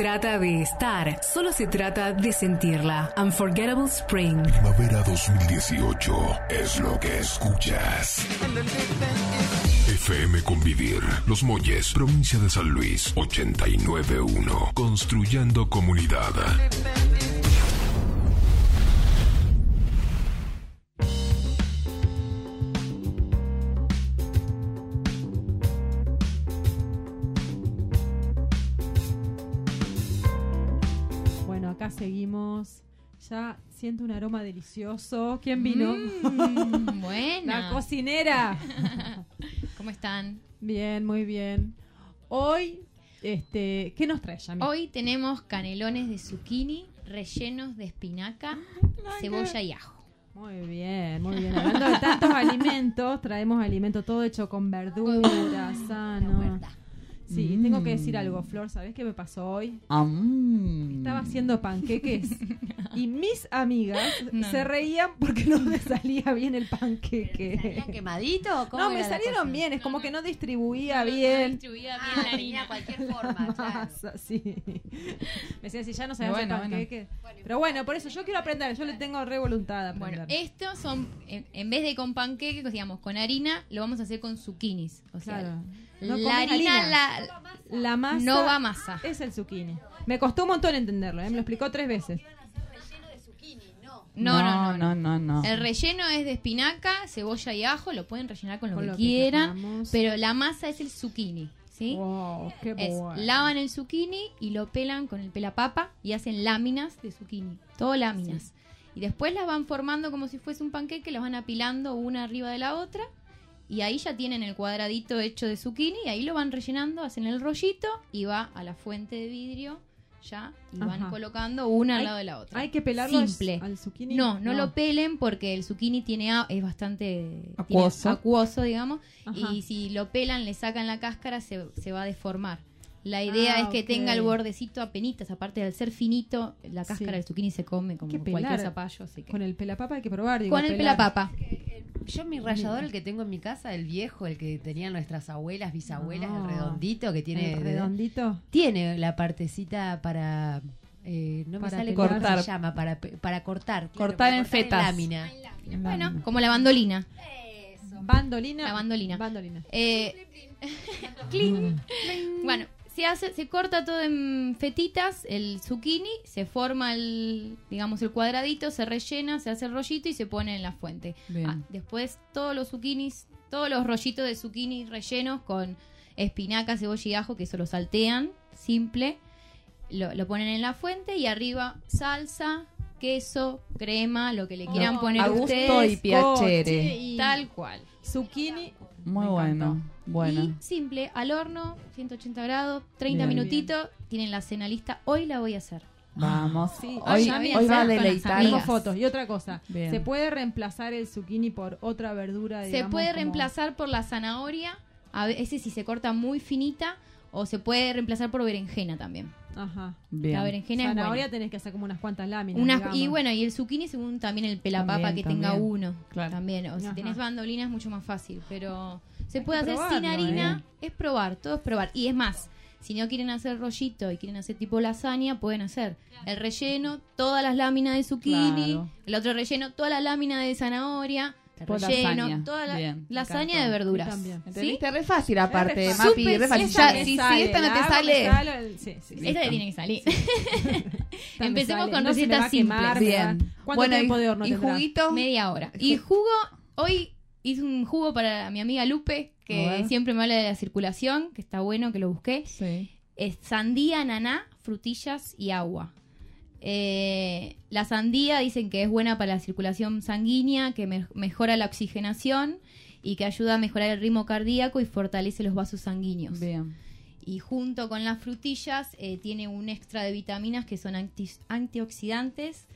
Trata de estar, solo se trata de sentirla. Unforgettable Spring. Primavera 2018 es lo que escuchas. FM Convivir, Los Molles, provincia de San Luis, 891. Construyendo comunidad. Siento un aroma delicioso. ¿Quién vino? Mm, buena. La cocinera. ¿Cómo están? Bien, muy bien. Hoy, este, ¿qué nos trae, Yami? Hoy tenemos canelones de zucchini rellenos de espinaca, cebolla y ajo. Muy bien, muy bien. Hablando de tantos alimentos, traemos alimento todo hecho con verduras, sano. Sí, tengo que decir algo, Flor. ¿Sabés qué me pasó hoy? Estaba haciendo panqueques y mis amigas No. se reían porque no me salía bien el panqueque. ¿Salían quemadito? ¿Cómo No, me la salieron bien, es como que no distribuía bien. distribuía Ah, tenía cualquier forma, claro. Sí. Me decían, si ya no sabes Bueno, hacer bueno. panqueques. Pero bueno, por eso yo quiero aprender, yo le tengo re voluntad a Bueno, estos son, en, en vez de con panqueques, digamos, con harina, lo vamos a hacer con zucchinis. O sea, Claro. No la harina, harina. la, La masa no va masa. es el zucchini. Me costó un montón entenderlo, ¿eh? me lo explicó tres veces. No, no, no, no, no, no. El relleno es de espinaca, cebolla y ajo, lo pueden rellenar con lo Con que lo que quieran, queramos. pero la masa es el zucchini, ¿sí? Wow, qué Es, bueno. lavan el zucchini y lo pelan con el pelapapa y hacen láminas de zucchini, todo láminas. Y después las van formando como si fuese un panqueque, las van apilando una arriba de la otra y ahí ya tienen el cuadradito hecho de zucchini y ahí lo van rellenando, hacen el rollito y va a la fuente de vidrio ya y van colocando una al lado de la otra. Hay que pelarlo al- Simple. al zucchini. No, no, lo pelen porque el zucchini tiene a- es bastante tiene Acuoso. digamos, Ajá. y si lo pelan, le sacan la cáscara, se, se va a deformar. La idea Ah, es que tenga el bordecito apenitas, aparte de ser finito, la cáscara Sí. del zucchini se come como cualquier zapallo, así que Con el pelapapa hay que probar. digo, con el pelar. pelapapa. Yo mi rallador, el que tengo en mi casa, el viejo, el que tenían nuestras abuelas, bisabuelas, No. el redondito que tiene... El redondito. Tiene la partecita para... eh, no me sale pelar. cómo Cortar. se llama, para, para cortar. claro, Cortar para en fetas. lámina. Bueno, como la bandolina. Bandolina. La bandolina. Bandolina. Eh, cling. Bueno, se hace, se corta todo en fetitas, el zucchini, se forma el, digamos, el cuadradito, se rellena, se hace el rollito y se pone en la fuente. Bien. Ah, después todos los zucchinis, todos los rollitos de zucchini rellenos con espinaca, cebolla y ajo, que eso lo saltean, simple. Lo, lo ponen en la fuente y arriba salsa, queso, crema, lo que le quieran No, poner a gusto ustedes. y piacere. coche y Tal cual. Zucchini. Muy Me bueno. Bueno. Y simple, al horno, 180 grados, 30 Bien. minutitos. Tienen la cena lista. Hoy la voy a hacer. Vamos. Sí, hoy, me hoy va a deleitar. Tengo fotos. Y otra cosa. Bien. ¿Se puede reemplazar el zucchini por otra verdura? se puede como- reemplazar por la zanahoria. A veces si se corta muy finita. O se puede reemplazar por berenjena también. Ajá. Bien. La berenjena es Zanahoria buena. tenés que hacer como unas cuantas láminas. Unas- digamos. y bueno, y el zucchini según también el pelapapa También, que tenga también. uno. Claro. También. O si Ajá. tenés bandolina es mucho más fácil. Pero se Hay puede que hacer sin probarlo, harina. Es probar, todo es probar. Y es más, si no quieren hacer rollito y quieren hacer tipo lasaña, pueden hacer el relleno, todas las láminas de zucchini, Claro. el otro relleno, toda la lámina de zanahoria, relleno, lasaña. toda la Bien, lasaña de verduras. También. ¿Sí? ¿Entendiste? Re fácil aparte, Es re Mapi, re fácil. Ya, si, esta no te sale, sale el- sí, sí, sí. Esta le tiene que salir. Empecemos sale. con No recetas quemar, simples. Bien. ¿Cuánto Bueno, tiempo de horno y tendrá? juguito? Media hora. Y jugo, hoy hice un jugo para mi amiga Lupe, que siempre me habla de la circulación, que está bueno, que lo busqué. Sí. Es sandía, naná, frutillas y agua. Eh, la sandía dicen que es buena para la circulación sanguínea, que me- mejora la oxigenación y que ayuda a mejorar el ritmo cardíaco y fortalece los vasos sanguíneos. Bien. Y junto con las frutillas eh, tiene un extra de vitaminas que son anti- antioxidantes,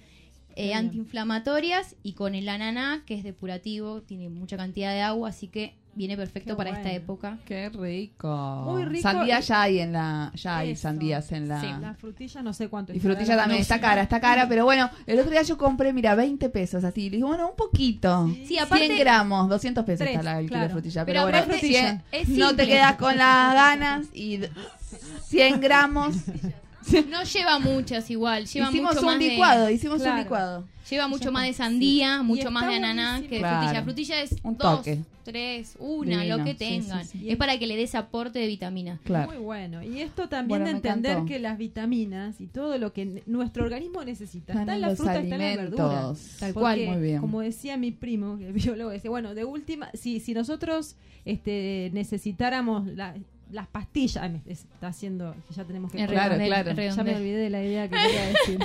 eh, antiinflamatorias y con el ananá que es depurativo, tiene mucha cantidad de agua, así que viene perfecto Qué para esta época. Qué rico. Muy rico Sandía ya hay en la, ya hay Eso. sandías en la. Sí. La frutilla no sé cuánto Y frutilla la también, está cara, está cara, pero bueno, el otro día yo compré, mira, 20 pesos así. Le dije, bueno, un poquito. Sí, aparte- 100 gramos, 200 pesos está la el kilo claro. de frutilla. Pero Pero, bueno, aparte 100, es no te quedas con las ganas y d- 100 gramos. No lleva muchas igual, lleva hicimos mucho un más de- licuado, hicimos Claro. un licuado. Lleva mucho más de sandía, mucho más de ananá buenísimo. que de Claro. frutilla. Frutilla es Un dos, toque. tres, una, Divino, lo que tengan. sí, sí. Es para que le des aporte de vitamina. Claro. Muy bueno. Y esto también Bueno, de entender que las vitaminas y todo lo que nuestro organismo necesita Están está en en la los fruta, está en la verdura. alimentos. Tal Porque, cual. Muy bien. Como decía mi primo, que es biólogo, decía, bueno, de última, si, si nosotros este, necesitáramos la- las pastillas, ay, me está haciendo, ya tenemos que Claro, redondel, claro. ya me olvidé de la idea que quería decir.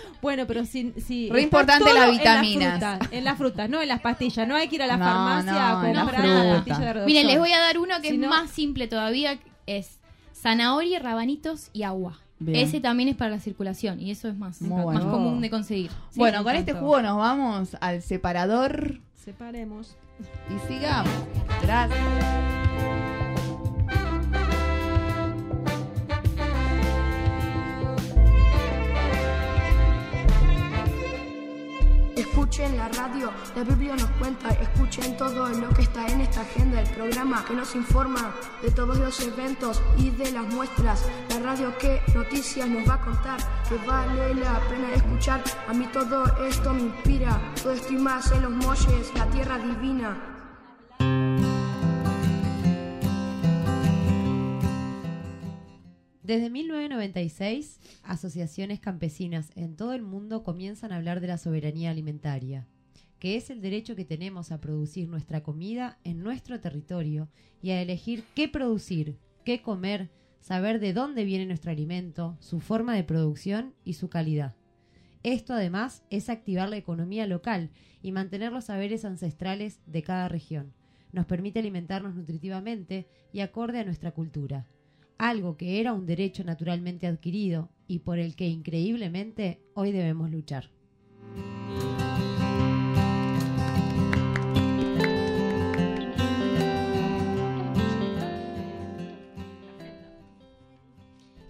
bueno, pero si, si Re importante las en vitaminas. frutas, En las frutas, no en las pastillas. No hay que ir a la No, farmacia no, a en la comprar la fruta. pastilla de reducción. Miren, les voy a dar uno que Si es no- más simple todavía, es zanahoria, rabanitos y agua. Bien. Ese también es para la circulación y eso es más, más bueno. común de conseguir. Sí, bueno, con este jugo nos vamos al separador Separemos. y sigamos. Gracias. Escuchen la radio, la Biblia nos cuenta, escuchen todo lo que está en esta agenda, el programa que nos informa de todos los eventos y de las muestras, la radio que noticias nos va a contar, que vale la pena escuchar, a mí todo esto me inspira, todo esto y más en los molles, la tierra divina. Desde 1996, asociaciones campesinas en todo el mundo comienzan a hablar de la soberanía alimentaria, que es el derecho que tenemos a producir nuestra comida en nuestro territorio y a elegir qué producir, qué comer, saber de dónde viene nuestro alimento, su forma de producción y su calidad. Esto además es activar la economía local y mantener los saberes ancestrales de cada región. Nos permite alimentarnos nutritivamente y acorde a nuestra cultura algo que era un derecho naturalmente adquirido y por el que increíblemente hoy debemos luchar.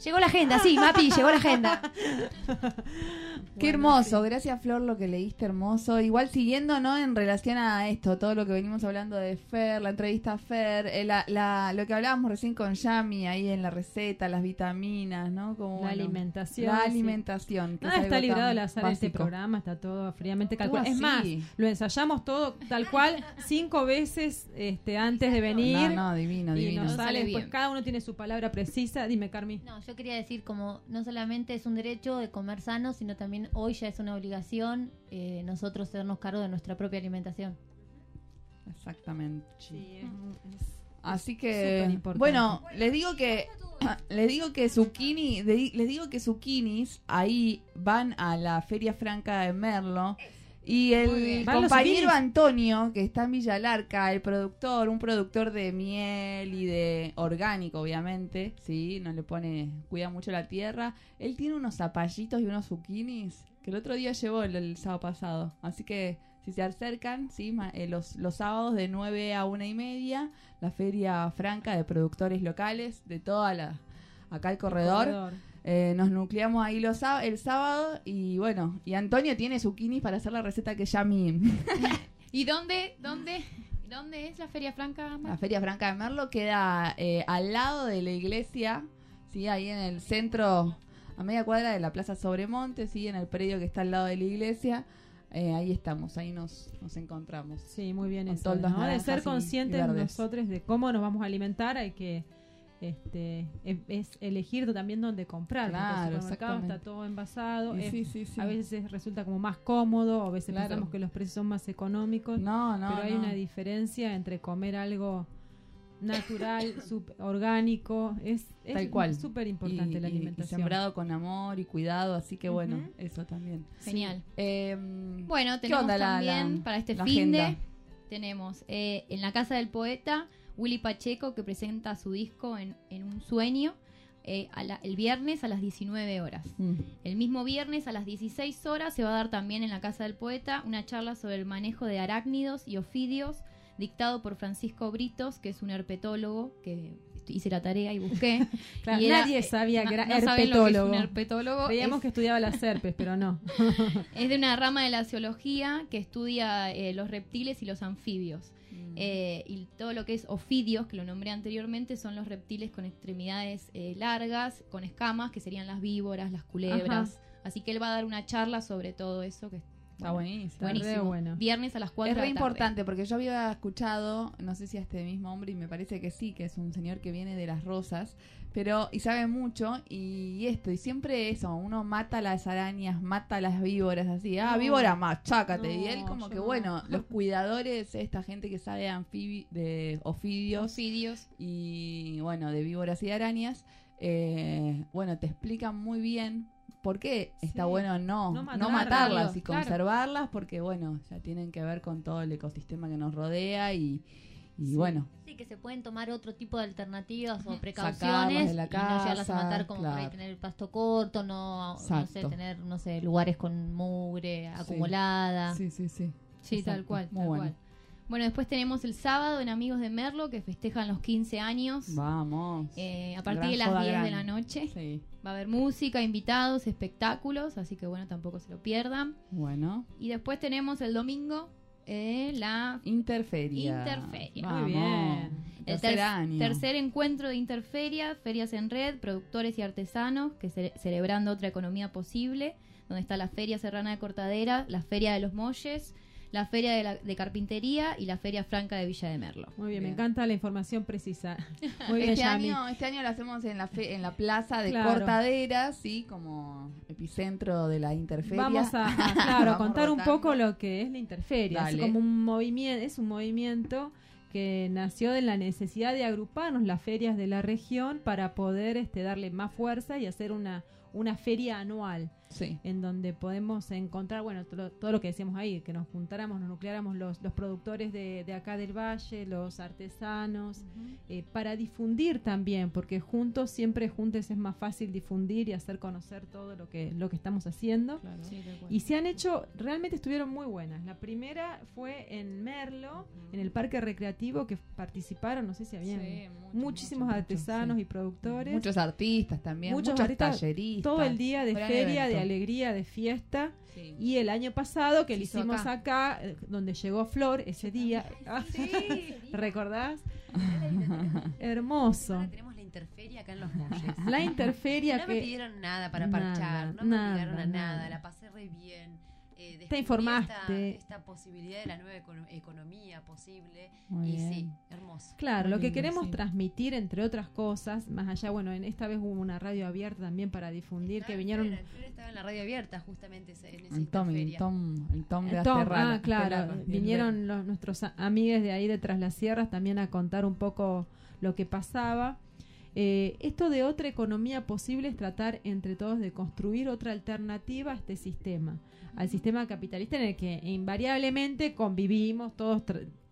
Llegó la agenda, sí, Mapi, llegó la agenda. Qué hermoso, gracias Flor lo que leíste hermoso. Igual siguiendo, ¿no? En relación a esto, todo lo que venimos hablando de Fer, la entrevista a Fer, eh, la, la- lo que hablábamos recién con Yami ahí en la receta, las vitaminas, ¿no? Como, La bueno, alimentación, La sí. alimentación. que Nada es está librado al azar este programa, está todo fríamente calculado. Es más, lo ensayamos todo tal cual cinco veces este, antes de venir. No, no, divino, y divino. nos Sale después cada uno tiene su palabra precisa. Dime, Carmi. No, yo quería decir como no solamente es un derecho de comer sano, sino también hoy ya es una obligación eh, nosotros hacernos cargo de nuestra propia alimentación. Exactamente. Sí, es- es- Así que, bueno, les digo que les digo que zucchini, de- les digo que zucchinis ahí van a la Feria Franca de Merlo y el bien. ¿Van los compañero? Antonio, que está en Villa Larca, el productor, un productor de miel y de orgánico, obviamente, sí, no le pone, cuida mucho la tierra. Él tiene unos zapallitos y unos zucchinis que el otro día llevó el, el sábado pasado. Así que si se acercan, sí, ma- eh, los, los sábados de 9 a una y media, la feria franca de productores locales de toda la acá el corredor. corredor. Eh, nos nucleamos ahí los, el sábado y bueno, y Antonio tiene zucchinis para hacer la receta que ya mi ¿Y dónde, dónde, dónde es la Feria Franca? La Feria Franca de Merlo queda eh, al lado de la iglesia, sí, ahí en el centro, a media cuadra de la Plaza Sobremonte, sí, en el predio que está al lado de la iglesia. Eh, ahí estamos, ahí nos, nos encontramos. Sí, muy bien Con eso. ¿no? De ser conscientes nosotros de cómo nos vamos a alimentar, hay que este es, es elegir también dónde comprar. porque Claro, el supermercado está todo envasado. Y es- sí, sí, sí. A veces resulta como más cómodo, a veces Claro. pensamos que los precios son más económicos. No, no, pero hay no. una diferencia entre comer algo natural, sup- orgánico. Es, es Tal cual. súper importante la y- y alimentación. sembrado con amor y cuidado, así que bueno, eso también. Genial. Eh, Bueno, ¿qué tenemos la- también la- para este fin de tenemos eh, en la casa del poeta Willy Pacheco que presenta su disco en, en un sueño eh, a la- el viernes a las 19 horas. Mm. El mismo viernes a las 16 horas se va a dar también en la casa del poeta una charla sobre el manejo de arácnidos y ofidios dictado por Francisco Britos, que es un herpetólogo, que hice la tarea y busqué. Claro, y era- nadie sabía no- que era no lo que es herpetólogo. un herpetólogo. Creíamos Es- que estudiaba las serpes, pero no. es de una rama de la zoología que estudia eh, los reptiles y los anfibios. Eh, y todo lo que es ofidios, que lo nombré anteriormente, son los reptiles con extremidades eh, largas, con escamas, que serían las víboras, las culebras. Así que él va a dar una charla sobre todo eso, que Está buenísimo. buenísimo. Viernes a las 4 Es de re la tarde. importante porque yo había escuchado, no sé si a este mismo hombre, y me parece que sí, que es un señor que viene de las rosas, pero y sabe mucho, y esto, y siempre eso, uno mata las arañas, mata las víboras, así, ah, No. víbora, machácate, y él como que no. bueno, los cuidadores, esta gente que sabe de anfibi de ofidios, Ofidios. y bueno, de víboras y de arañas, eh, bueno, te explican muy bien por qué está Sí. bueno no, No no, matarlas, y claro. conservarlas porque bueno, ya tienen que ver con todo el ecosistema que nos rodea y, y Sí. bueno, Sí, que se pueden tomar otro tipo de alternativas o Sacarlas precauciones de la y no llevarlas a casa, matar como por ahí claro. tener el pasto corto, no, no sé, tener, no sé, lugares con mugre acumulada. Sí, sí, sí. Sí, Exacto. tal cual, Muy tal bueno. cual. Bueno, después tenemos el sábado en Amigos de Merlo, que festejan los 15 años. Vamos. Eh, a partir Gran de las joda 10 de la noche. Sí. Va a haber música, invitados, espectáculos, así que bueno, tampoco se lo pierdan. Bueno, Y después tenemos el domingo eh, la Interferia. Interferia. Vamos. Muy bien. el Tercer ter- año. tercer encuentro de Interferia, Ferias en Red, productores y artesanos, que ce- celebrando otra economía posible, donde está la Feria Serrana de Cortadera, la Feria de los Molles, la Feria de, la- de Carpintería y la Feria Franca de Villa de Merlo. Muy bien, me encanta la información precisa. Muy bien, este, Yami. año, este año lo hacemos en la, fe- en la plaza de Claro. Cortaderas, sí, como epicentro de la interferia. Vamos a, a, claro, a Vamos contar un poco lo que es la interferia. Es como un movimiento, es un movimiento que nació de la necesidad de agruparnos las ferias de la región para poder este, darle más fuerza y hacer una, una feria anual Sí. en donde podemos encontrar, bueno, todo, todo lo que decíamos ahí, que nos juntáramos, nos nucleáramos los, los productores de, de acá del valle, los artesanos, eh, para difundir también, porque juntos, siempre juntos es más fácil difundir y hacer conocer todo lo que, lo que estamos haciendo. Y se han hecho, realmente estuvieron muy buenas. La primera fue en Merlo, en el parque recreativo, que participaron, no sé si habían Sí, mucho, muchísimos mucho, mucho, artesanos sí. y productores. Muchos artistas también, Muchos muchos, artistas, talleristas. todo el día de feria, de alegría, de fiesta. Sí. Y el año pasado que lo hicimos acá. acá, eh, donde llegó Flor ese día. ¿Recordás? Hermoso. Ahora tenemos la interferia acá en los molles. La interferia No que me pidieron nada para Nada, parchar, no me nada, obligaron a nada, nada. la pasé re bien. Eh, Te informaste. Esta, esta posibilidad de la nueva econo- economía posible. Muy y bien. sí, hermoso. Claro, Muy lo que queremos sí. transmitir, entre otras cosas, más allá, bueno, en esta vez hubo una radio abierta también para difundir, que Estaba en vinieron... Estaba en la radio abierta justamente en esa El Tom, el. Tom, el Tom de Eh, Tom, ah, claro, vinieron los, nuestros amigues de ahí de Tras las Sierras también a contar un poco lo que pasaba. Eh, esto de otra economía posible es tratar entre todos de construir otra alternativa a este sistema, al sistema capitalista en el que invariablemente convivimos, todos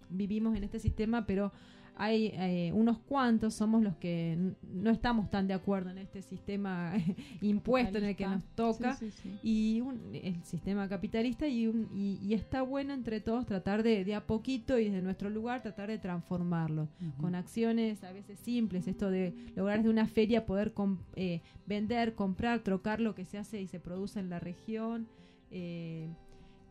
vivimos en este sistema, pero hay eh, unos cuantos, somos los que no estamos tan de acuerdo en este sistema impuesto en el que nos toca Sí, sí, sí. y un- el sistema capitalista y, un- y, y está bueno entre todos tratar de, de a poquito y desde nuestro lugar tratar de transformarlo con acciones a veces simples, esto de lograr de una feria poder eh, vender, comprar, trocar lo que se hace y se produce en la región, eh,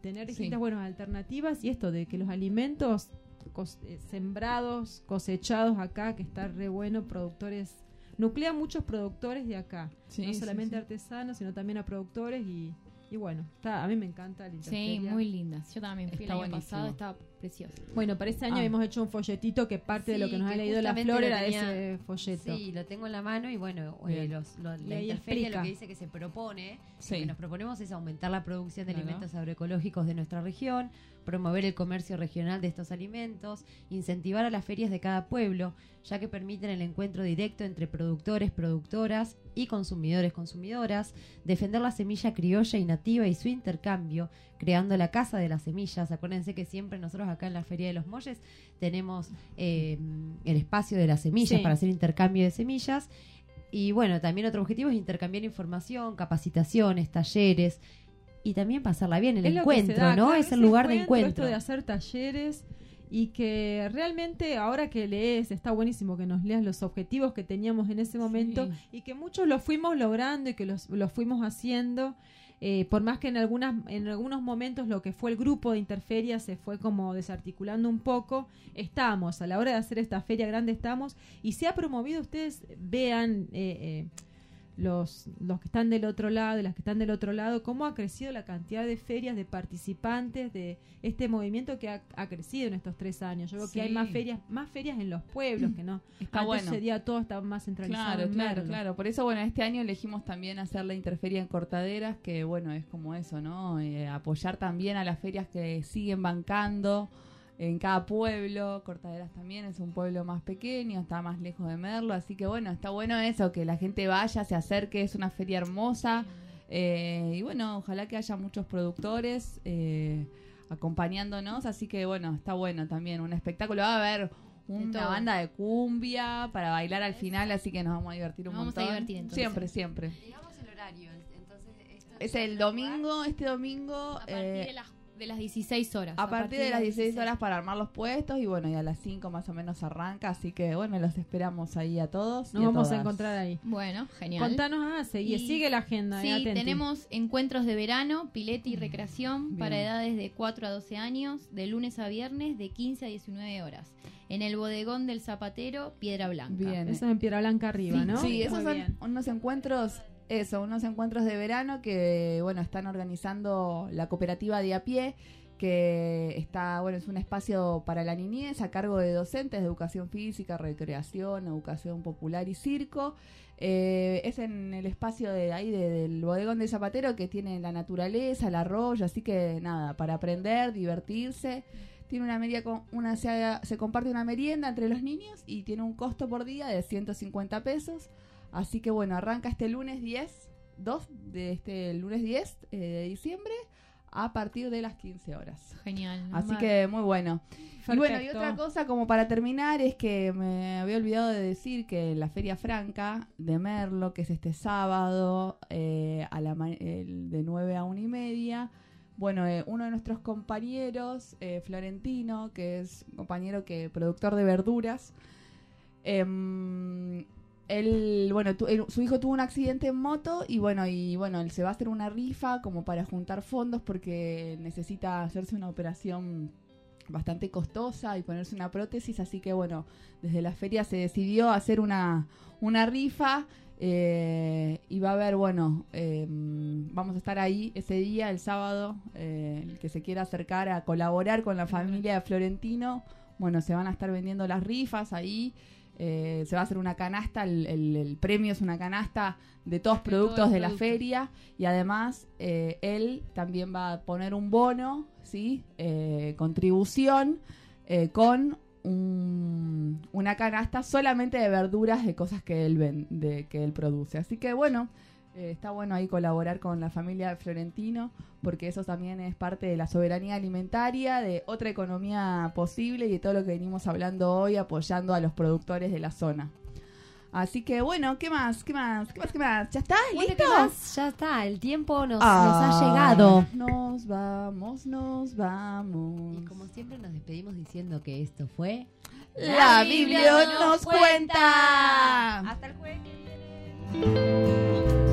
tener Sí. distintas buenas alternativas y esto de que los alimentos cos- eh, sembrados, cosechados acá, que está re bueno, productores, nuclea muchos productores de acá, Sí, no solamente sí. artesanos, sino también a productores y, y bueno, está, a mí me encanta la Sí, muy lindas. Yo también fui Está el año buenísimo. pasado, estaba precioso. Bueno, para este año Ah. hemos hecho un folletito que parte de lo que nos ha leído la flor lo era tenía- ese folleto. Sí, lo tengo en la mano y bueno, eh, los, la interferia lo que dice que se propone, Sí. lo que nos proponemos es aumentar la producción de Claro. alimentos agroecológicos de nuestra región, promover el comercio regional de estos alimentos, incentivar a las ferias de cada pueblo, ya que permiten el encuentro directo entre productores, productoras y consumidores, consumidoras, defender la semilla criolla y nativa y su intercambio, creando la casa de las semillas. Acuérdense que siempre nosotros acá en la Feria de los Molles tenemos eh, el espacio de las semillas Sí. para hacer intercambio de semillas. Y bueno, también otro objetivo es intercambiar información, capacitaciones, talleres y también pasarla bien, el Es encuentro, da ¿no? es el lugar de Esto encuentro. de hacer talleres y que realmente ahora que lees está buenísimo que nos leas los objetivos que teníamos en ese momento y que muchos los fuimos logrando y que los, los fuimos haciendo. Eh, por más que en algunas en algunos momentos lo que fue el grupo de Interferia se fue como desarticulando un poco, estamos a la hora de hacer esta feria grande estamos y se ha promovido ustedes vean eh, eh, los, los que están del otro lado y las que están del otro lado, cómo ha crecido la cantidad de ferias, de participantes de este movimiento que ha, ha crecido en estos tres años. Yo veo que hay Sí. más ferias, más ferias en los pueblos que no. Está Antes bueno. sucedía todo estaba más centralizado. Claro, claro, claro. Por eso, bueno, este año elegimos también hacer la interferia en Cortaderas, que bueno, es como eso, ¿no? Eh, apoyar también a las ferias que siguen bancando en cada pueblo. Cortaderas también es un pueblo más pequeño, está más lejos de Merlo, así que bueno, está bueno eso, que la gente vaya, se acerque, es una feria hermosa. Eh, y bueno, ojalá que haya muchos productores eh, acompañándonos, así que bueno, está bueno también, un espectáculo. Va a haber una banda de cumbia para bailar al final, así que nos vamos a divertir un Nos vamos a montón. divertir, entonces. Siempre, siempre. Digamos el horario. Entonces, esto Es el domingo, este domingo. A partir eh, de las, de las 16 horas. a partir de las 16 horas para armar los puestos y bueno, y a las 5 más o menos arranca, así que bueno, los esperamos ahí a todos. y Nos vamos a todas. encontrar ahí. Bueno, genial. Contanos, ah, sigue, Y- sigue la agenda. Sí, eh, tenemos encuentros de verano, pileta y recreación Bien. para edades de 4 a 12 años, de lunes a viernes, de 15 a 19 horas. En el bodegón del Zapatero, Piedra Blanca. Bien. Eso es en Piedra Blanca arriba, Sí, ¿no? Sí, esos Muy son bien. unos encuentros, eso, unos encuentros de verano que, bueno, están organizando la cooperativa de a pie, que está, bueno, es un espacio para la niñez a cargo de docentes de educación física, recreación, educación popular y circo. Eh, es en el espacio de ahí de- del bodegón de Zapatero que tiene la naturaleza, el arroyo, así que nada, para aprender, divertirse. Tiene una media con una se, se comparte una merienda entre los niños y tiene un costo por día de 150 pesos. Así que bueno, arranca este lunes 10, 2 de este lunes 10 eh, de diciembre a partir de las 15 horas. Genial. Así que muy bueno. Y bueno, y otra cosa como para terminar es que me había olvidado de decir que la Feria Franca de Merlo, que es este sábado eh, a la el- de 9 a 1 y media, bueno, eh, uno de nuestros compañeros, eh, Florentino, que es un compañero que productor de verduras, em, él, bueno, tu- él- su hijo tuvo un accidente en moto y bueno, y bueno, él se va a hacer una rifa como para juntar fondos porque necesita hacerse una operación bastante costosa y ponerse una prótesis, así que bueno, desde la feria se decidió hacer una, una rifa eh, y va a haber, bueno, eh, vamos a estar ahí ese día, el sábado, eh, el que se quiera acercar a colaborar con la familia de Florentino, bueno, se van a estar vendiendo las rifas ahí. Eh, se va a hacer una canasta, el, el- el premio es una canasta de todos De productos todos de la productos. feria y además eh, él también va a poner un bono, ¿sí? Eh, contribución con un- una canasta solamente de verduras de cosas que él ven, de, que él produce. Así que bueno, eh, está bueno ahí colaborar con la familia de Florentino, porque eso también es parte de la soberanía alimentaria, de otra economía posible y de todo lo que venimos hablando hoy, apoyando a los productores de la zona. Así que bueno, ¿qué más? ¿Qué más? ¿Qué más? ¿Qué más? ¿Ya está? Bueno, ¿Listo? ¿qué más? Ya está, el tiempo nos, Ah, nos ha llegado. Nos vamos, nos vamos. Y como siempre nos despedimos diciendo que esto fue... La Biblia nos cuenta. Hasta el jueves que viene.